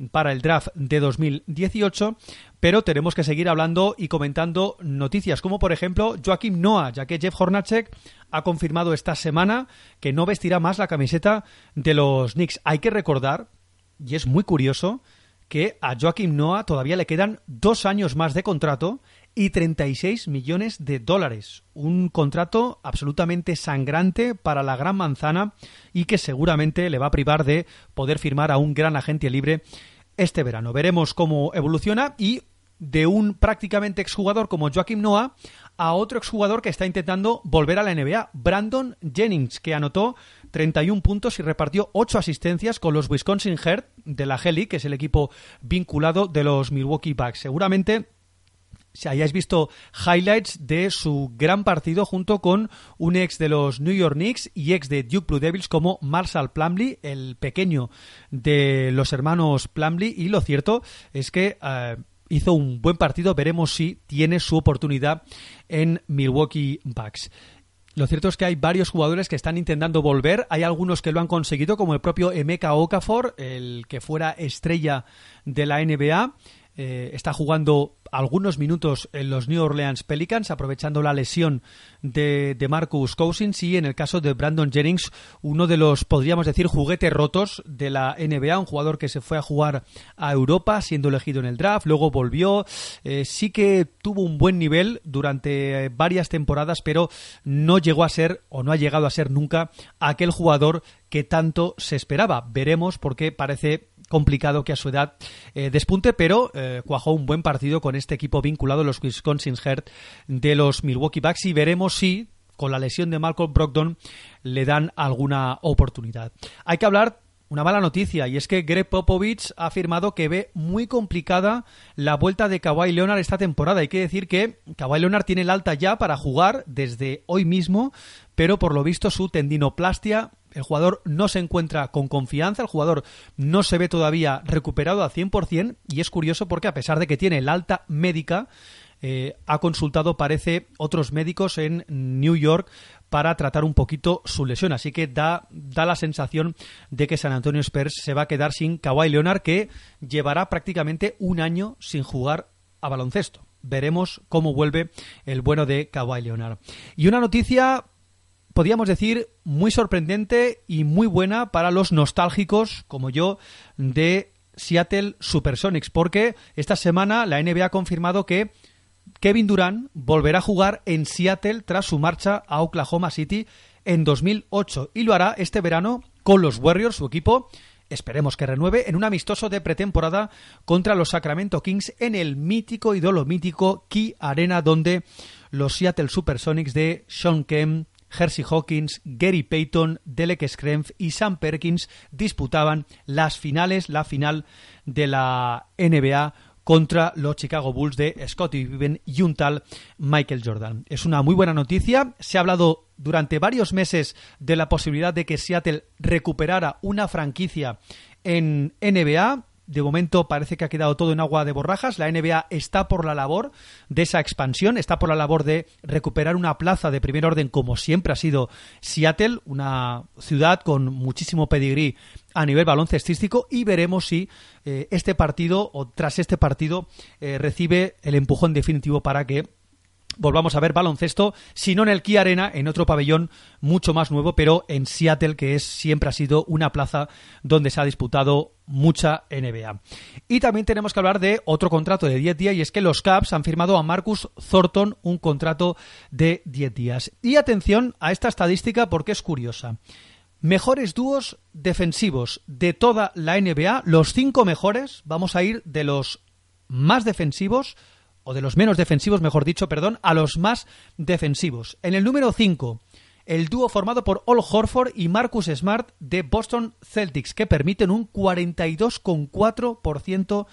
para el draft de 2018. Pero tenemos que seguir hablando y comentando noticias, como por ejemplo Joaquim Noah, ya que Jeff Hornacek ha confirmado esta semana que no vestirá más la camiseta de los Knicks. Hay que recordar, y es muy curioso, que a Joaquim Noah todavía le quedan dos años más de contrato y 36 millones de dólares. Un contrato absolutamente sangrante para la gran manzana y que seguramente le va a privar de poder firmar a un gran agente libre este verano. Veremos cómo evoluciona y de un prácticamente exjugador como Joaquim Noah a otro exjugador que está intentando volver a la NBA, Brandon Jennings, que anotó 31 puntos y repartió 8 asistencias con los Wisconsin Heart de la G que es el equipo vinculado de los Milwaukee Bucks. Seguramente hayáis visto highlights de su gran partido junto con un ex de los New York Knicks y ex de Duke Blue Devils como Marshall Plumlee, el pequeño de los hermanos Plumlee y lo cierto es que uh, hizo un buen partido, veremos si tiene su oportunidad en Milwaukee Bucks. Lo cierto es que hay varios jugadores que están intentando volver. Hay algunos que lo han conseguido, como el propio Emeka Okafor, el que fuera estrella de la NBA. Eh, está jugando algunos minutos en los New Orleans Pelicans, aprovechando la lesión de, de, Marcus Cousins y en el caso de Brandon Jennings, uno de los, podríamos decir, juguetes rotos de la NBA, un jugador que se fue a jugar a Europa siendo elegido en el draft, luego volvió, eh, sí que tuvo un buen nivel durante varias temporadas, pero no llegó a ser o no ha llegado a ser nunca aquel jugador que tanto se esperaba. Veremos porque parece complicado que a su edad eh, despunte, pero eh, cuajó un buen partido con este equipo vinculado los Wisconsin Heart de los Milwaukee Bucks y veremos si con la lesión de Malcolm Brogdon le dan alguna oportunidad. Hay que hablar una mala noticia y es que Greg Popovich ha afirmado que ve muy complicada la vuelta de Kawhi Leonard esta temporada. Hay que decir que Kawhi Leonard tiene el alta ya para jugar desde hoy mismo, pero por lo visto su tendinoplastia el jugador no se encuentra con confianza, el jugador no se ve todavía recuperado al 100% y es curioso porque a pesar de que tiene el alta médica, eh, ha consultado, parece, otros médicos en New York para tratar un poquito su lesión. Así que da, da la sensación de que San Antonio Spurs se va a quedar sin Kawhi Leonard, que llevará prácticamente un año sin jugar a baloncesto. Veremos cómo vuelve el bueno de Kawhi Leonard. Y una noticia podríamos decir, muy sorprendente y muy buena para los nostálgicos como yo de Seattle Supersonics, porque esta semana la NBA ha confirmado que Kevin Durant volverá a jugar en Seattle tras su marcha a Oklahoma City en 2008 y lo hará este verano con los Warriors, su equipo, esperemos que renueve, en un amistoso de pretemporada contra los Sacramento Kings en el mítico y dolomítico Key Arena donde los Seattle Supersonics de Sean Kemp Hersey Hawkins, Gary Payton, Delek Schrempf y Sam Perkins disputaban las finales, la final de la NBA contra los Chicago Bulls de Scottie Pippen y un tal Michael Jordan. Es una muy buena noticia. Se ha hablado durante varios meses de la posibilidad de que Seattle recuperara una franquicia en NBA. De momento parece que ha quedado todo en agua de borrajas. La NBA está por la labor de esa expansión, está por la labor de recuperar una plaza de primer orden como siempre ha sido Seattle, una ciudad con muchísimo pedigrí a nivel baloncestístico y veremos si eh, este partido o tras este partido eh, recibe el empujón definitivo para que volvamos a ver baloncesto, si no en el Kia Arena, en otro pabellón mucho más nuevo, pero en Seattle, que es siempre ha sido una plaza donde se ha disputado mucha NBA. Y también tenemos que hablar de otro contrato de 10 días y es que los Caps han firmado a Marcus Thornton un contrato de 10 días. Y atención a esta estadística porque es curiosa. Mejores dúos defensivos de toda la NBA, los cinco mejores, vamos a ir de los más defensivos o de los menos defensivos, mejor dicho, perdón, a los más defensivos. En el número 5, el dúo formado por Al Horford y Marcus Smart de Boston Celtics, que permiten un 42,4%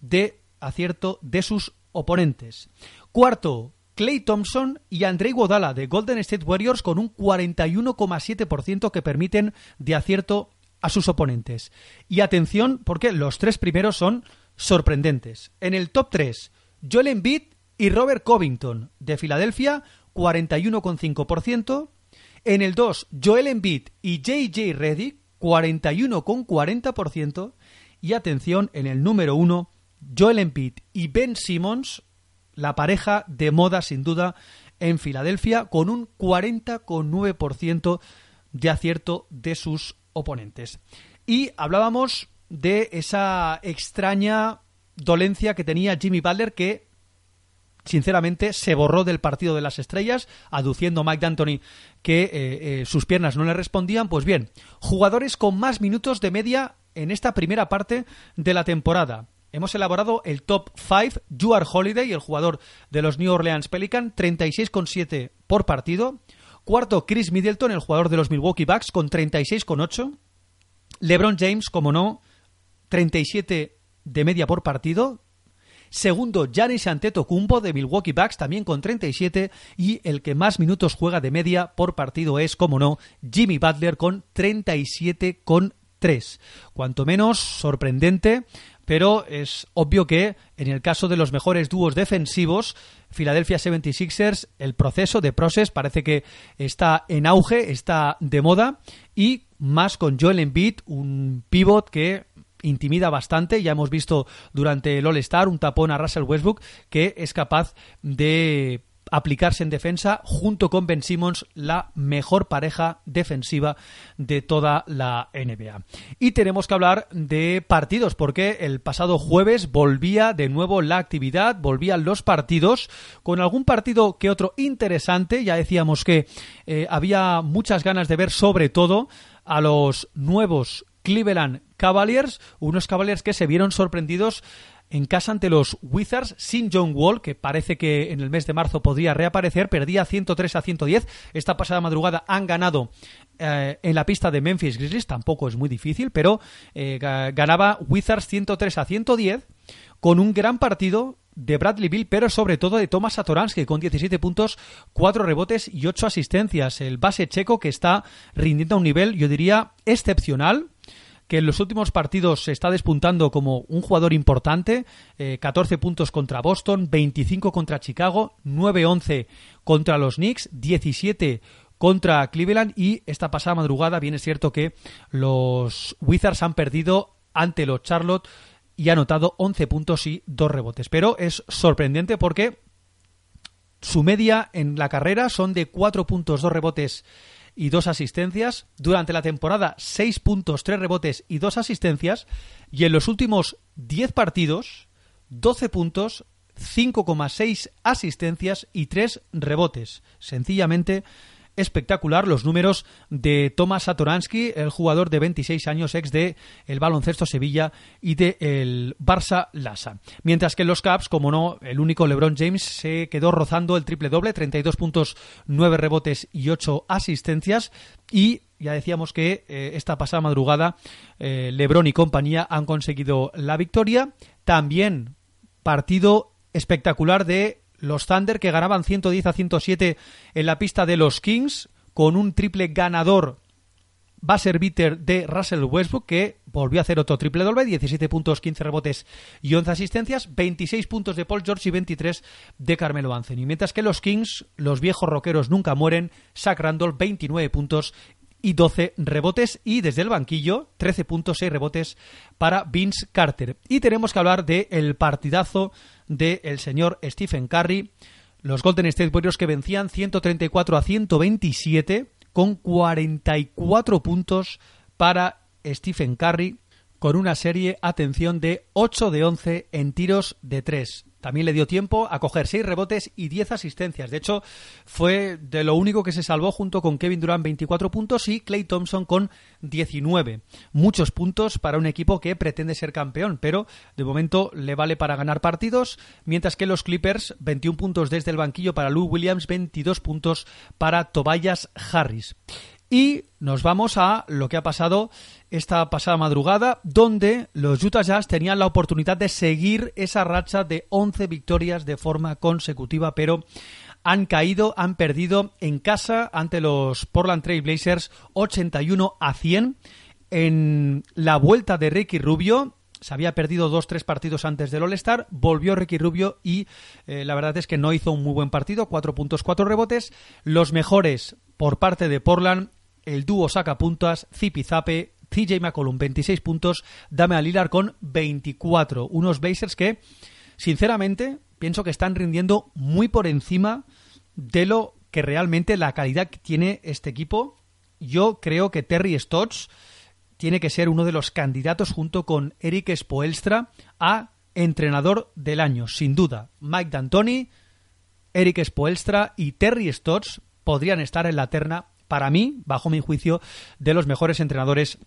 de acierto de sus oponentes. Cuarto, Clay Thompson y Andre Iguodala de Golden State Warriors con un 41,7% que permiten de acierto a sus oponentes. Y atención, porque los tres primeros son sorprendentes. En el top 3, Joel Embiid y Robert Covington de Filadelfia, 41,5%. En el 2, Joel Embiid y JJ Redick, 41,40%. Y atención, en el número 1, Joel Embiid y Ben Simmons, la pareja de moda sin duda en Filadelfia, con un 40,9% de acierto de sus oponentes. Y hablábamos de esa extraña dolencia que tenía Jimmy Butler que sinceramente se borró del partido de las estrellas, aduciendo Mike D'Antoni que eh, eh, sus piernas no le respondían. Pues bien, jugadores con más minutos de media en esta primera parte de la temporada. Hemos elaborado el top 5, Juar Holiday, el jugador de los New Orleans Pelican, 36,7 por partido. Cuarto, Chris Middleton, el jugador de los Milwaukee Bucks, con 36,8. LeBron James, como no, 37 de media por partido. Segundo, Giannis Antetokounmpo de Milwaukee Bucks también con 37 y el que más minutos juega de media por partido es, como no, Jimmy Butler con 37,3. Cuanto menos sorprendente, pero es obvio que en el caso de los mejores dúos defensivos, Philadelphia 76ers, el proceso de process parece que está en auge, está de moda y más con Joel Embiid, un pivot que intimida bastante. Ya hemos visto durante el All-Star un tapón a Russell Westbrook que es capaz de aplicarse en defensa junto con Ben Simmons la mejor pareja defensiva de toda la NBA. Y tenemos que hablar de partidos porque el pasado jueves volvía de nuevo la actividad, volvían los partidos con algún partido que otro interesante, ya decíamos que eh, había muchas ganas de ver sobre todo a los nuevos Cleveland Cavaliers, unos Cavaliers que se vieron sorprendidos en casa ante los Wizards sin John Wall, que parece que en el mes de marzo podría reaparecer, perdía 103 a 110. Esta pasada madrugada han ganado eh, en la pista de Memphis Grizzlies, tampoco es muy difícil, pero eh, ganaba Wizards 103 a 110 con un gran partido de Bradley Bill, pero sobre todo de Thomas Satoransky con 17 puntos, 4 rebotes y 8 asistencias. El base checo que está rindiendo a un nivel, yo diría, excepcional que en los últimos partidos se está despuntando como un jugador importante, eh, 14 puntos contra Boston, 25 contra Chicago, 9-11 contra los Knicks, 17 contra Cleveland y esta pasada madrugada bien es cierto que los Wizards han perdido ante los Charlotte y ha anotado 11 puntos y 2 rebotes. Pero es sorprendente porque su media en la carrera son de 4 puntos, 2 rebotes y 2 asistencias. Durante la temporada, 6 puntos, 3 rebotes y 2 asistencias. Y en los últimos 10 partidos, 12 puntos, 5,6 asistencias y 3 rebotes. Sencillamente espectacular los números de Tomas Satoransky, el jugador de 26 años, ex de el baloncesto Sevilla y de el Barça Lassa. Mientras que en los Caps, como no, el único LeBron James se quedó rozando el triple doble, 32 puntos, 9 rebotes y 8 asistencias y ya decíamos que eh, esta pasada madrugada eh, LeBron y compañía han conseguido la victoria. También partido espectacular de los Thunder que ganaban 110 a 107 en la pista de los Kings con un triple ganador buzzer beater de Russell Westbrook que volvió a hacer otro triple doble, 17 puntos, 15 rebotes y 11 asistencias, 26 puntos de Paul George y 23 de Carmelo Anthony. Mientras que los Kings, los viejos rockeros nunca mueren, Zach Randolph 29 puntos y 12 rebotes y desde el banquillo 13.6 rebotes para Vince Carter. Y tenemos que hablar del el partidazo del señor Stephen Curry, los Golden State Warriors que vencían 134 a 127 con 44 puntos para Stephen Curry con una serie, atención, de 8 de 11 en tiros de 3. También le dio tiempo a coger 6 rebotes y 10 asistencias. De hecho, fue de lo único que se salvó junto con Kevin Durant 24 puntos y Clay Thompson con 19. Muchos puntos para un equipo que pretende ser campeón, pero de momento le vale para ganar partidos, mientras que los Clippers 21 puntos desde el banquillo para Lou Williams, 22 puntos para Tobias Harris. Y nos vamos a lo que ha pasado esta pasada madrugada, donde los Utah Jazz tenían la oportunidad de seguir esa racha de 11 victorias de forma consecutiva, pero han caído, han perdido en casa ante los Portland Trail Blazers 81 a 100. En la vuelta de Ricky Rubio, se había perdido dos, tres partidos antes del All-Star, volvió Ricky Rubio y eh, la verdad es que no hizo un muy buen partido, cuatro puntos, cuatro rebotes. Los mejores por parte de Portland, el dúo saca puntas, Zipizape, CJ McCollum 26 puntos, Dame Lillard con 24. Unos Blazers que, sinceramente, pienso que están rindiendo muy por encima de lo que realmente la calidad que tiene este equipo. Yo creo que Terry Stotts tiene que ser uno de los candidatos junto con Eric Spoelstra a entrenador del año, sin duda. Mike D'Antoni, Eric Spoelstra y Terry Stotts podrían estar en la terna, para mí, bajo mi juicio, de los mejores entrenadores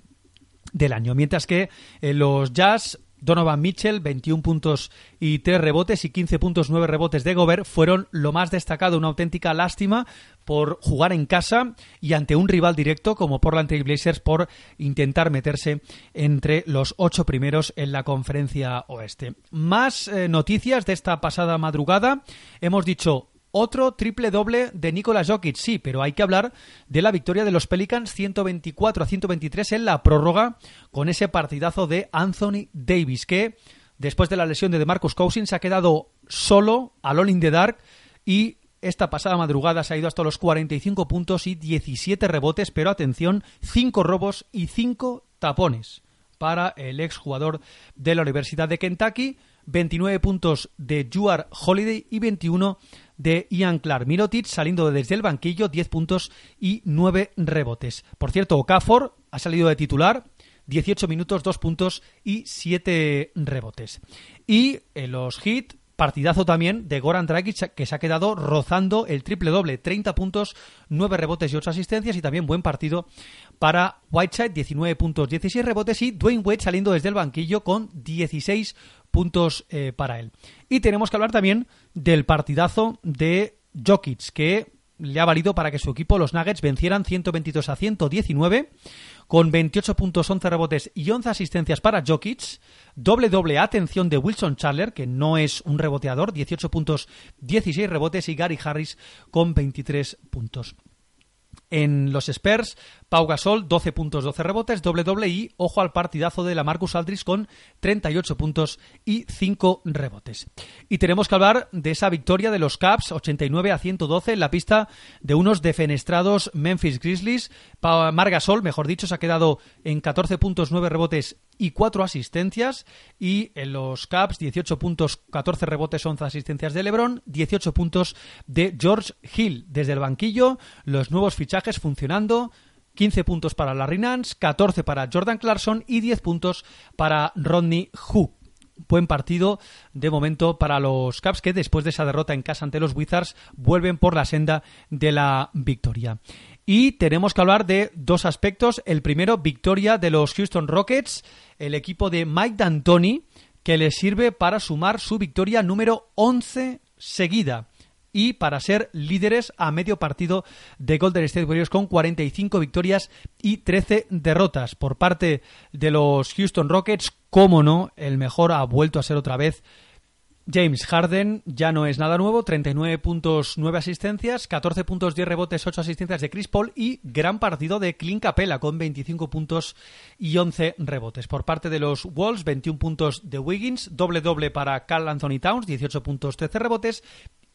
del año. Mientras que eh, los Jazz Donovan Mitchell, 21 puntos y 3 rebotes y 15 puntos, 9 rebotes de Gobert fueron lo más destacado, una auténtica lástima por jugar en casa y ante un rival directo como Portland Trail Blazers por intentar meterse entre los ocho primeros en la conferencia oeste. Más eh, noticias de esta pasada madrugada. Hemos dicho otro triple doble de Nikola Jokic, sí, pero hay que hablar de la victoria de los Pelicans 124 a 123 en la prórroga con ese partidazo de Anthony Davis que después de la lesión de DeMarcus Cousins se ha quedado solo al All in the Dark y esta pasada madrugada se ha ido hasta los 45 puntos y 17 rebotes, pero atención, 5 robos y 5 tapones para el exjugador de la Universidad de Kentucky, 29 puntos de Juar Holiday y 21 de Ian Clark. Mirotic saliendo desde el banquillo, 10 puntos y 9 rebotes. Por cierto, Okafor ha salido de titular, 18 minutos, 2 puntos y 7 rebotes. Y en los Heat, partidazo también de Goran Dragic que se ha quedado rozando el triple doble, 30 puntos, 9 rebotes y 8 asistencias y también buen partido para Whiteside, 19 puntos, 16 rebotes y Dwayne Wade saliendo desde el banquillo con 16 puntos eh, para él. Y tenemos que hablar también del partidazo de Jokic, que le ha valido para que su equipo, los Nuggets, vencieran 122 a 119, con 28 puntos, 11 rebotes y 11 asistencias para Jokic. Doble doble atención de Wilson Chandler, que no es un reboteador, 18 puntos, 16 rebotes, y Gary Harris con 23 puntos. En los Spurs, Pau Gasol, 12 puntos, 12 rebotes, doble doble y ojo al partidazo de la Marcus Aldridge con 38 puntos y 5 rebotes. Y tenemos que hablar de esa victoria de los Caps, 89 a 112 en la pista de unos defenestrados Memphis Grizzlies. Pa Mar Gasol, mejor dicho, se ha quedado en 14 puntos, 9 rebotes y 4 asistencias. Y en los Caps, 18 puntos, 14 rebotes, 11 asistencias de LeBron, 18 puntos de George Hill. Desde el banquillo, los nuevos fichajes funcionando. 15 puntos para Larry Nance, 14 para Jordan Clarkson y 10 puntos para Rodney Hook. buen partido de momento para los Caps que después de esa derrota en casa ante los Wizards vuelven por la senda de la victoria. Y tenemos que hablar de dos aspectos. El primero, victoria de los Houston Rockets, el equipo de Mike D'Antoni, que les sirve para sumar su victoria número 11 seguida y para ser líderes a medio partido de Golden State Warriors con 45 victorias y 13 derrotas por parte de los Houston Rockets. Cómo no, el mejor ha vuelto a ser otra vez James Harden ya no es nada nuevo, 39 puntos, 9 asistencias, 14 puntos, 10 rebotes, 8 asistencias de Chris Paul y gran partido de Clint Capella con 25 puntos y 11 rebotes. Por parte de los Wolves, 21 puntos de Wiggins, doble doble para Carl Anthony Towns, 18 puntos, 13 rebotes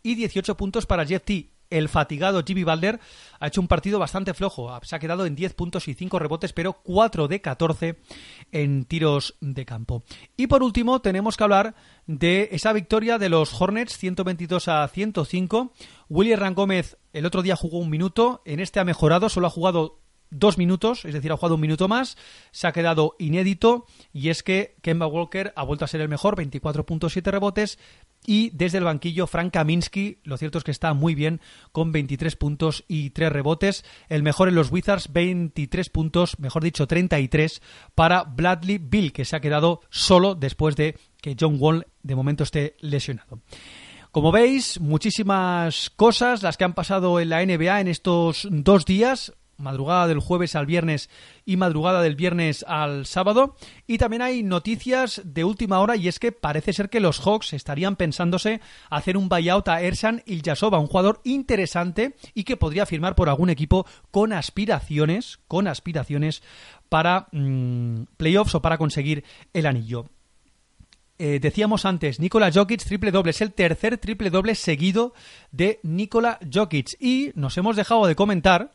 y 18 puntos para Jeff T. El fatigado Jimmy Butler ha hecho un partido bastante flojo. Se ha quedado en 10 puntos y 5 rebotes, pero 4 de 14 en tiros de campo. Y por último, tenemos que hablar de esa victoria de los Hornets 122 a 105. William Rangómez el otro día jugó un minuto. En este ha mejorado, solo ha jugado dos minutos, es decir, ha jugado un minuto más, se ha quedado inédito y es que Kemba Walker ha vuelto a ser el mejor, 24.7 rebotes y desde el banquillo Frank Kaminsky, lo cierto es que está muy bien con 23 puntos y 3 rebotes, el mejor en los Wizards, 23 puntos, mejor dicho 33 para Bradley Bill, que se ha quedado solo después de que John Wall de momento esté lesionado. Como veis, muchísimas cosas las que han pasado en la NBA en estos dos días madrugada del jueves al viernes y madrugada del viernes al sábado. Y también hay noticias de última hora y es que parece ser que los Hawks estarían pensándose hacer un buyout a Ersan Ilyasova, un jugador interesante y que podría firmar por algún equipo con aspiraciones, con aspiraciones para mmm, playoffs o para conseguir el anillo. Eh, decíamos antes, Nikola Jokic triple doble, es el tercer triple doble seguido de Nikola Jokic y nos hemos dejado de comentar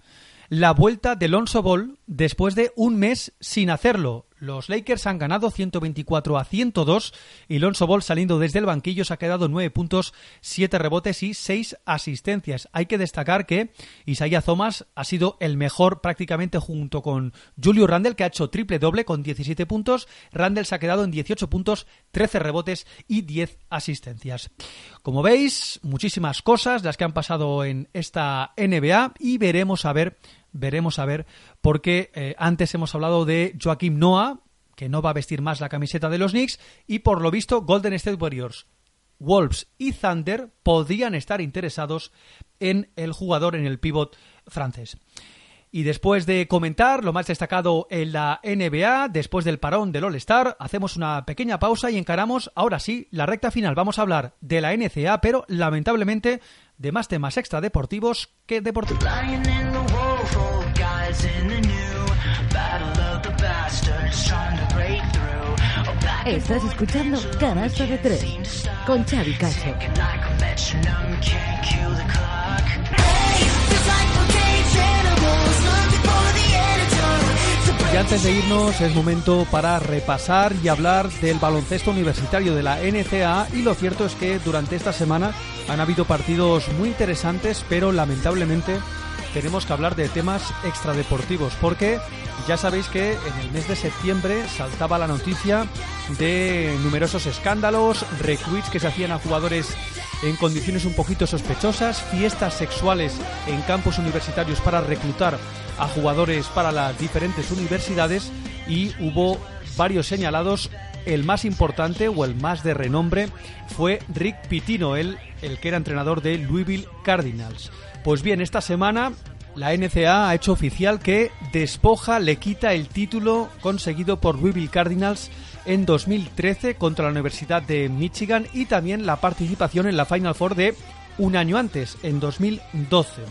la vuelta de Lonzo Ball después de un mes sin hacerlo. Los Lakers han ganado 124 a 102 y Lonzo Ball saliendo desde el banquillo se ha quedado 9 puntos, 7 rebotes y 6 asistencias. Hay que destacar que Isaiah Thomas ha sido el mejor prácticamente junto con Julio Randle que ha hecho triple doble con 17 puntos. Randle se ha quedado en 18 puntos, 13 rebotes y 10 asistencias. Como veis, muchísimas cosas las que han pasado en esta NBA y veremos a ver veremos a ver, porque eh, antes hemos hablado de Joaquim Noah, que no va a vestir más la camiseta de los Knicks, y por lo visto Golden State Warriors, Wolves y Thunder podrían estar interesados en el jugador, en el pivot francés. Y después de comentar lo más destacado en la NBA, después del parón del All-Star, hacemos una pequeña pausa y encaramos, ahora sí, la recta final. Vamos a hablar de la NCA, pero lamentablemente de más temas extradeportivos que deportivos. Estás escuchando Canasta de Tres con Xavi Cacho. Y antes de irnos es momento para repasar y hablar del baloncesto universitario de la NCAA y lo cierto es que durante esta semana han habido partidos muy interesantes pero lamentablemente tenemos que hablar de temas extradeportivos porque ya sabéis que en el mes de septiembre saltaba la noticia de numerosos escándalos, recruits que se hacían a jugadores en condiciones un poquito sospechosas, fiestas sexuales en campos universitarios para reclutar a jugadores para las diferentes universidades y hubo varios señalados. El más importante o el más de renombre fue Rick Pitino, el, el que era entrenador de Louisville Cardinals. Pues bien, esta semana la NCA ha hecho oficial que despoja, le quita el título conseguido por Louisville Cardinals en 2013 contra la Universidad de Michigan y también la participación en la Final Four de un año antes, en 2012.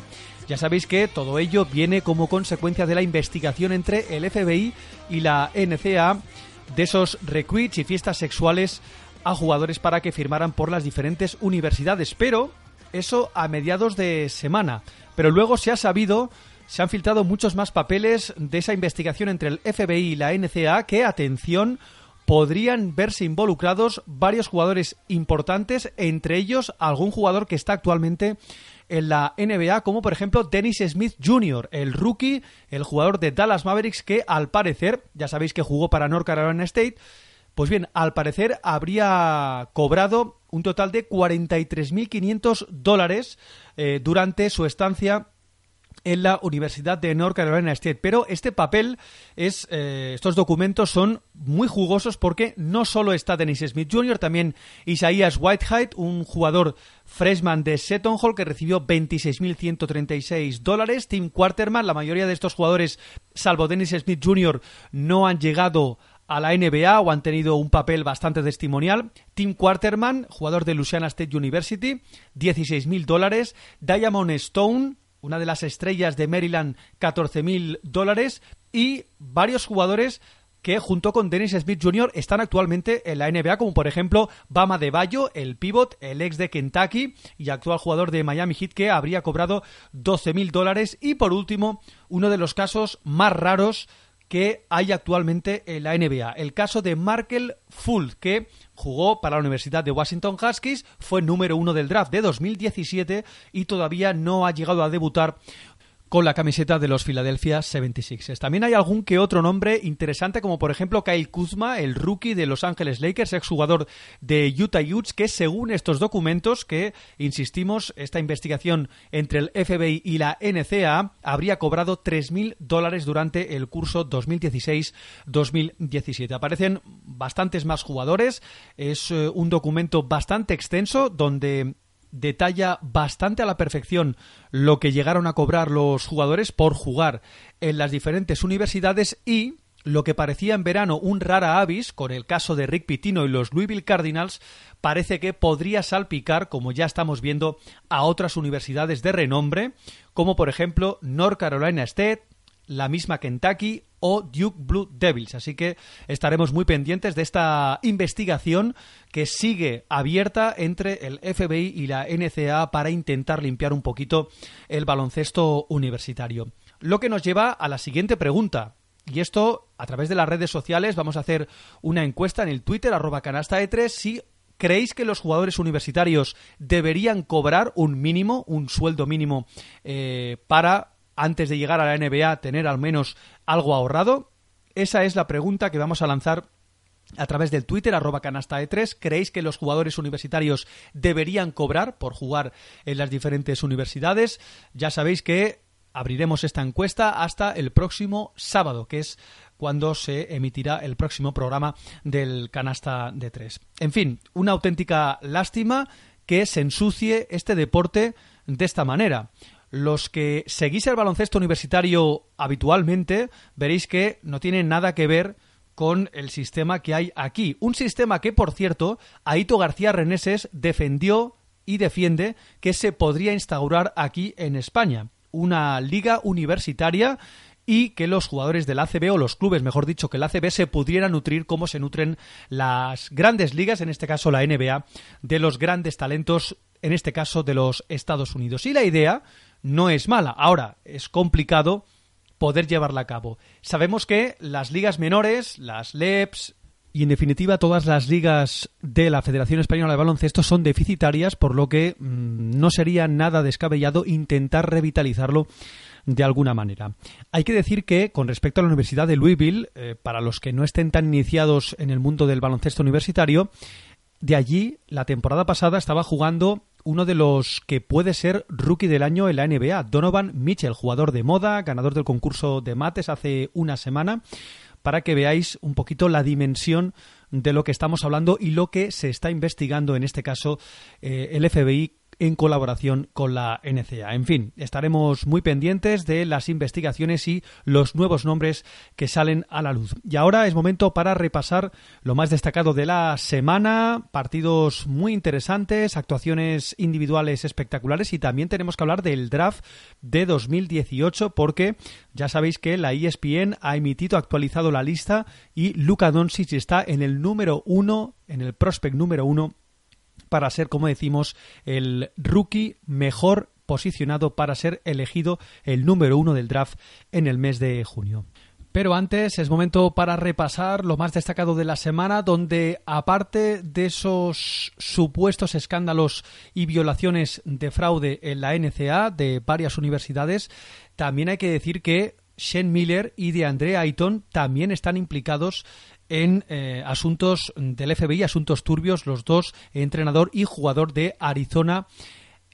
Ya sabéis que todo ello viene como consecuencia de la investigación entre el FBI y la NCA de esos recruits y fiestas sexuales a jugadores para que firmaran por las diferentes universidades. Pero eso a mediados de semana. Pero luego se ha sabido, se han filtrado muchos más papeles de esa investigación entre el FBI y la NCA que, atención, podrían verse involucrados varios jugadores importantes, entre ellos algún jugador que está actualmente en la NBA, como por ejemplo Dennis Smith Jr., el rookie, el jugador de Dallas Mavericks que al parecer, ya sabéis que jugó para North Carolina State, Pues bien, al parecer habría cobrado un total de 43.500 dólares eh, durante su estancia en la Universidad de North Carolina State. Pero este papel es, eh, estos documentos son muy jugosos porque no solo está Dennis Smith Jr., también Isaiah Whitehead, un jugador freshman de Seton Hall que recibió 26.136 dólares. Tim Quarterman, la mayoría de estos jugadores, salvo Dennis Smith Jr., no han llegado a la NBA o han tenido un papel bastante testimonial. Tim Quarterman, jugador de Louisiana State University, 16.000 dólares. Diamond Stone, una de las estrellas de Maryland, 14.000 dólares. Y varios jugadores que junto con Dennis Smith Jr. están actualmente en la NBA, como por ejemplo Bama de Bayo, el pivot, el ex de Kentucky y actual jugador de Miami Heat que habría cobrado 12.000 dólares. Y por último, uno de los casos más raros que hay actualmente en la NBA. El caso de Markel Fultz, que jugó para la Universidad de Washington Huskies, fue número uno del draft de 2017 y todavía no ha llegado a debutar con la camiseta de los Philadelphia 76ers. También hay algún que otro nombre interesante, como por ejemplo Kyle Kuzma, el rookie de Los Ángeles Lakers, exjugador de Utah Utes, que según estos documentos, que insistimos, esta investigación entre el FBI y la NCAA habría cobrado 3.000 dólares durante el curso 2016-2017. Aparecen bastantes más jugadores, es eh, un documento bastante extenso donde detalla bastante a la perfección lo que llegaron a cobrar los jugadores por jugar en las diferentes universidades y lo que parecía en verano un rara avis, con el caso de Rick Pitino y los Louisville Cardinals, parece que podría salpicar, como ya estamos viendo, a otras universidades de renombre, como por ejemplo North Carolina State, la misma Kentucky o Duke Blue Devils. Así que estaremos muy pendientes de esta investigación que sigue abierta entre el FBI y la NCAA para intentar limpiar un poquito el baloncesto universitario. Lo que nos lleva a la siguiente pregunta. Y esto, a través de las redes sociales, vamos a hacer una encuesta en el Twitter, arroba canasta de tres, si ¿Creéis que los jugadores universitarios deberían cobrar un mínimo, un sueldo mínimo, eh, para antes de llegar a la NBA tener al menos algo ahorrado? Esa es la pregunta que vamos a lanzar a través del Twitter, arroba canasta de 3. ¿Creéis que los jugadores universitarios deberían cobrar por jugar en las diferentes universidades? Ya sabéis que abriremos esta encuesta hasta el próximo sábado, que es cuando se emitirá el próximo programa del canasta de 3. En fin, una auténtica lástima que se ensucie este deporte de esta manera los que seguís el baloncesto universitario habitualmente, veréis que no tiene nada que ver con el sistema que hay aquí. Un sistema que, por cierto, Aito García Reneses defendió y defiende que se podría instaurar aquí en España. Una liga universitaria y que los jugadores del ACB o los clubes, mejor dicho, que el ACB se pudieran nutrir como se nutren las grandes ligas, en este caso la NBA, de los grandes talentos, en este caso de los Estados Unidos. Y la idea no es mala. Ahora, es complicado poder llevarla a cabo. Sabemos que las ligas menores, las LEPs y en definitiva todas las ligas de la Federación Española de Baloncesto son deficitarias, por lo que mmm, no sería nada descabellado intentar revitalizarlo de alguna manera. Hay que decir que, con respecto a la Universidad de Louisville, eh, para los que no estén tan iniciados en el mundo del baloncesto universitario, de allí, la temporada pasada estaba jugando uno de los que puede ser rookie del año en la NBA, Donovan Mitchell, jugador de moda, ganador del concurso de mates hace una semana, para que veáis un poquito la dimensión de lo que estamos hablando y lo que se está investigando en este caso eh, el FBI en colaboración con la NCA. En fin, estaremos muy pendientes de las investigaciones y los nuevos nombres que salen a la luz. Y ahora es momento para repasar lo más destacado de la semana, partidos muy interesantes, actuaciones individuales espectaculares y también tenemos que hablar del draft de 2018 porque ya sabéis que la ESPN ha emitido, actualizado la lista y Luka Doncic está en el número uno, en el prospect número uno para ser, como decimos, el rookie mejor posicionado para ser elegido el número uno del draft en el mes de junio. Pero antes es momento para repasar lo más destacado de la semana, donde aparte de esos supuestos escándalos y violaciones de fraude en la NCA de varias universidades, también hay que decir que Shane Miller y de Andre Ayton también están implicados en eh, asuntos del FBI, asuntos turbios, los dos, entrenador y jugador de Arizona.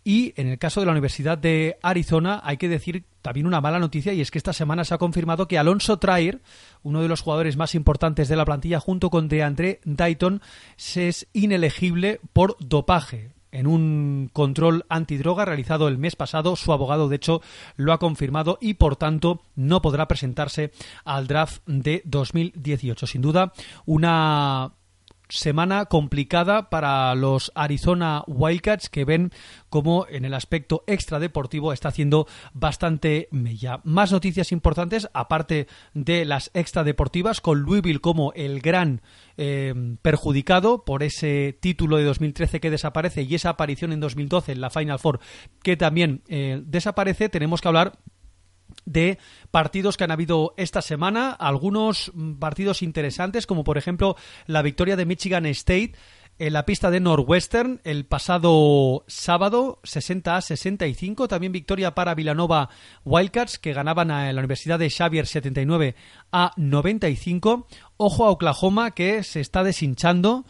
Y en el caso de la Universidad de Arizona hay que decir también una mala noticia y es que esta semana se ha confirmado que Alonso Trair, uno de los jugadores más importantes de la plantilla junto con DeAndre Dayton, se es inelegible por dopaje en un control antidroga realizado el mes pasado. Su abogado, de hecho, lo ha confirmado y, por tanto, no podrá presentarse al draft de 2018. Sin duda, una semana complicada para los Arizona Wildcats que ven como en el aspecto extradeportivo está haciendo bastante mella. Más noticias importantes, aparte de las extradeportivas, con Louisville como el gran eh, perjudicado por ese título de 2013 que desaparece y esa aparición en 2012 en la Final Four que también eh, desaparece, tenemos que hablar de partidos que han habido esta semana, algunos mm, partidos interesantes, como por ejemplo la victoria de Michigan State en la pista de Northwestern el pasado sábado 60 a 65 también victoria para Villanova Wildcats que ganaban a la Universidad de Xavier 79 a 95 ojo a Oklahoma que se está deshinchando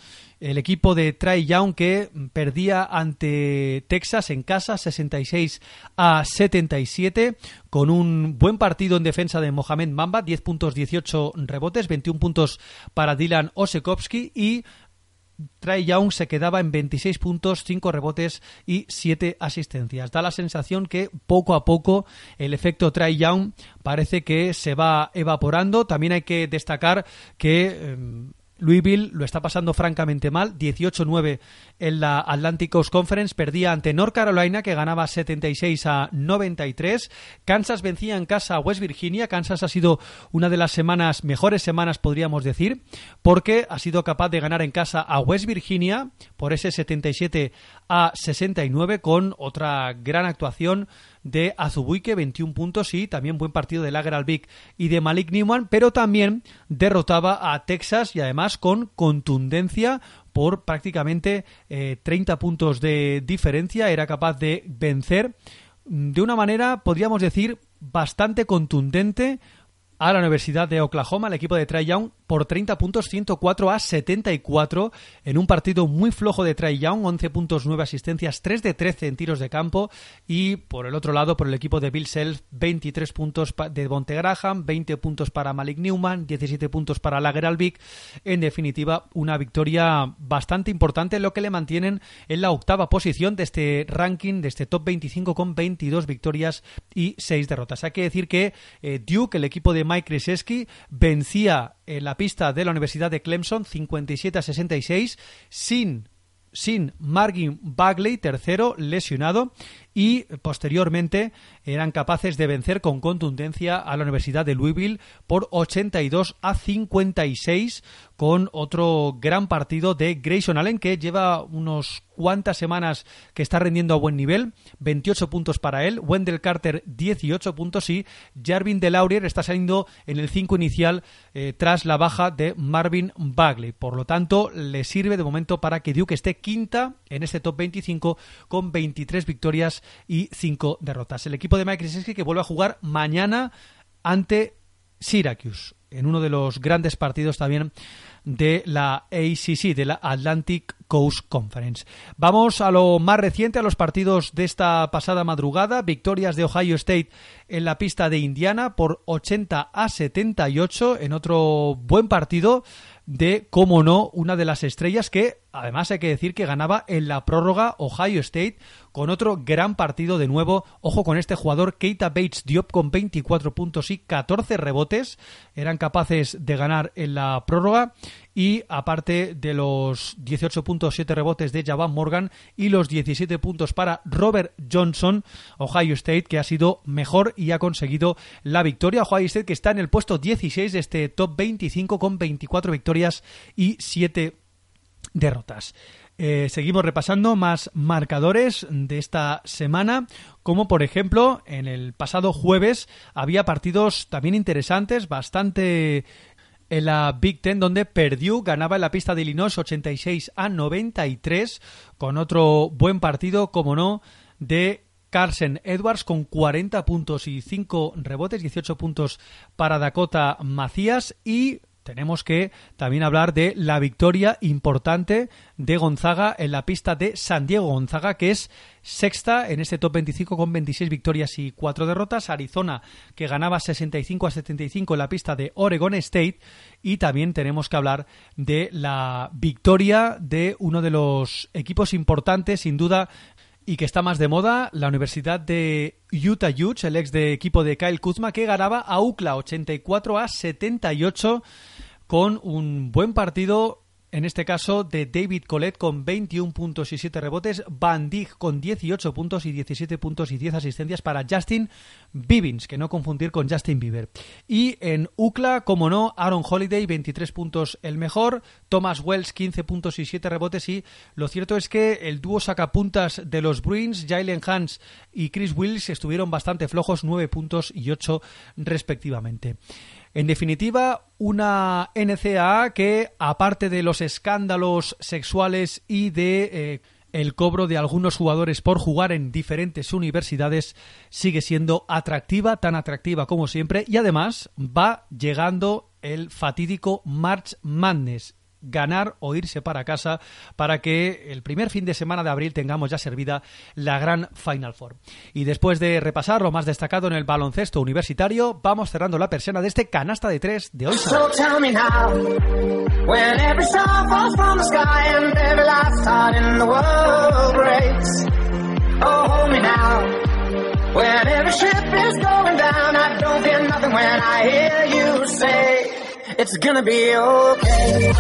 el equipo de Trey Young que perdía ante Texas en casa 66 a 77 con un buen partido en defensa de Mohamed Mamba 10 puntos 18 rebotes 21 puntos para Dylan Osekowski y Trae Young se quedaba en 26 puntos, 5 rebotes y 7 asistencias. Da la sensación que poco a poco el efecto Trae Young parece que se va evaporando. También hay que destacar que eh, Louisville lo está pasando francamente mal, 18-9 en la Atlantic Coast Conference, perdía ante North Carolina que ganaba 76 a 93, Kansas vencía en casa a West Virginia, Kansas ha sido una de las semanas, mejores semanas podríamos decir, porque ha sido capaz de ganar en casa a West Virginia por ese 77 a 69 con otra gran actuación de Azubuike, 21 puntos y también buen partido de Lager Albic y de Malik Newman, pero también derrotaba a Texas y además con contundencia por prácticamente eh, 30 puntos de diferencia, era capaz de vencer de una manera, podríamos decir, bastante contundente a la Universidad de Oklahoma, el equipo de Trae Young, por 30 puntos, 104 a 74, en un partido muy flojo de Trae Young, 11 puntos, 9 asistencias, 3 de 13 en tiros de campo, y por el otro lado, por el equipo de Bill Self, 23 puntos de Bonte Graham, 20 puntos para Malik Newman, 17 puntos para Lager Albic, en definitiva, una victoria bastante importante, lo que le mantienen en la octava posición de este ranking, de este top 25, con 22 victorias y 6 derrotas. Hay que decir que eh, Duke, el equipo de Mike Krzyzewski, vencía en la pista de la Universidad de Clemson 57 a 66 sin sin Margin Bagley, tercero, lesionado, y posteriormente eran capaces de vencer con contundencia a la Universidad de Louisville por 82 a 56 con otro gran partido de Grayson Allen que lleva unos cuantas semanas que está rendiendo a buen nivel, 28 puntos para él, Wendell Carter 18 puntos y Jarvin Delaurier está saliendo en el 5 inicial eh, tras la baja de Marvin Bagley. Por lo tanto, le sirve de momento para que Duke esté quinta en este top 25 con 23 victorias y 5 derrotas. El equipo de Mike Krzyzewski que vuelve a jugar mañana ante Syracuse en uno de los grandes partidos también de la ACC, de la Atlantic Coast Conference. Vamos a lo más reciente, a los partidos de esta pasada madrugada. Victorias de Ohio State en la pista de Indiana por 80 a 78 en otro buen partido de, cómo no, una de las estrellas que, además hay que decir que ganaba en la prórroga Ohio State con otro gran partido de nuevo. Ojo con este jugador, Keita Bates Diop con 24 puntos y 14 rebotes. Eran capaces de ganar en la prórroga y aparte de los 18.7 rebotes de Javan Morgan y los 17 puntos para Robert Johnson, Ohio State que ha sido mejor y ha conseguido la victoria. Ohio State que está en el puesto 16 de este top 25 con 24 victorias y 7 derrotas. Eh, seguimos repasando más marcadores de esta semana, como por ejemplo en el pasado jueves había partidos también interesantes, bastante en la Big Ten, donde Purdue ganaba en la pista de Illinois 86 a 93, con otro buen partido, como no, de Carson Edwards con 40 puntos y 5 rebotes, 18 puntos para Dakota Macías y tenemos que también hablar de la victoria importante de Gonzaga en la pista de San Diego. Gonzaga, que es sexta en este top 25 con 26 victorias y 4 derrotas. Arizona, que ganaba 65 a 75 en la pista de Oregon State. Y también tenemos que hablar de la victoria de uno de los equipos importantes, sin duda, y que está más de moda, la Universidad de Utah Utes, el ex de equipo de Kyle Kuzma, que ganaba a UCLA 84 a 78 con un buen partido en este caso de David Colette con 21 puntos y 7 rebotes, Van Dijk con 18 puntos y 17 puntos y 10 asistencias para Justin Bivins, que no confundir con Justin Bieber. Y en UCLA, como no, Aaron Holiday 23 puntos el mejor, Thomas Wells 15 puntos y 7 rebotes y lo cierto es que el dúo sacapuntas de los Bruins, Jalen Hans y Chris Wills estuvieron bastante flojos, 9 puntos y 8 respectivamente. En definitiva, una NCAA que, aparte de los escándalos sexuales y de eh, el cobro de algunos jugadores por jugar en diferentes universidades, sigue siendo atractiva, tan atractiva como siempre, y además va llegando el fatídico March Madness ganar o irse para casa para que el primer fin de semana de abril tengamos ya servida la gran Final Four. Y después de repasar lo más destacado en el baloncesto universitario, vamos cerrando la persiana de este canasta de tres de hoy. So when every ship is going down, I don't fear nothing when I hear you say, it's gonna be okay.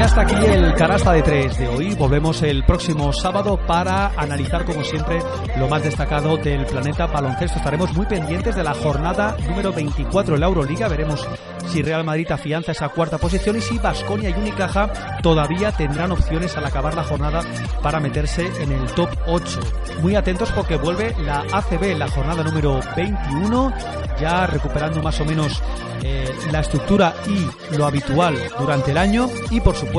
Y hasta aquí el canasta de tres de hoy. Volvemos el próximo sábado para analizar, como siempre, lo más destacado del planeta baloncesto. Estaremos muy pendientes de la jornada número 24 en la Euroliga. Veremos si Real Madrid afianza esa cuarta posición y si Basconia y Unicaja todavía tendrán opciones al acabar la jornada para meterse en el top 8. Muy atentos porque vuelve la ACB, la jornada número 21, ya recuperando más o menos eh, la estructura y lo habitual durante el año y por supuesto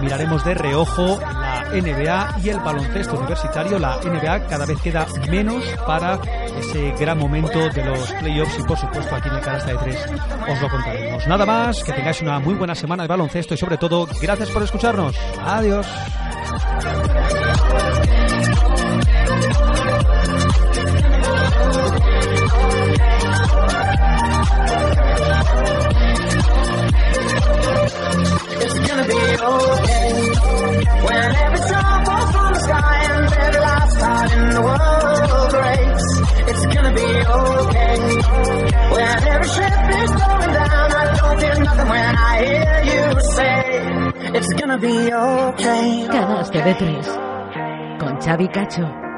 miraremos de reojo la NBA y el baloncesto universitario. La NBA cada vez queda menos para ese gran momento de los playoffs y por supuesto aquí en el canasta de tres os lo contaremos. Nada más, que tengáis una muy buena semana de baloncesto y sobre todo gracias por escucharnos. Adiós. Gonna be okay. When every star falls from the sky and every last heart in the world breaks. It's gonna be okay. When every ship is going down, I don't feel nothing when I hear you say, it's gonna be okay. Canasta de tres. Con Xavi Cacho.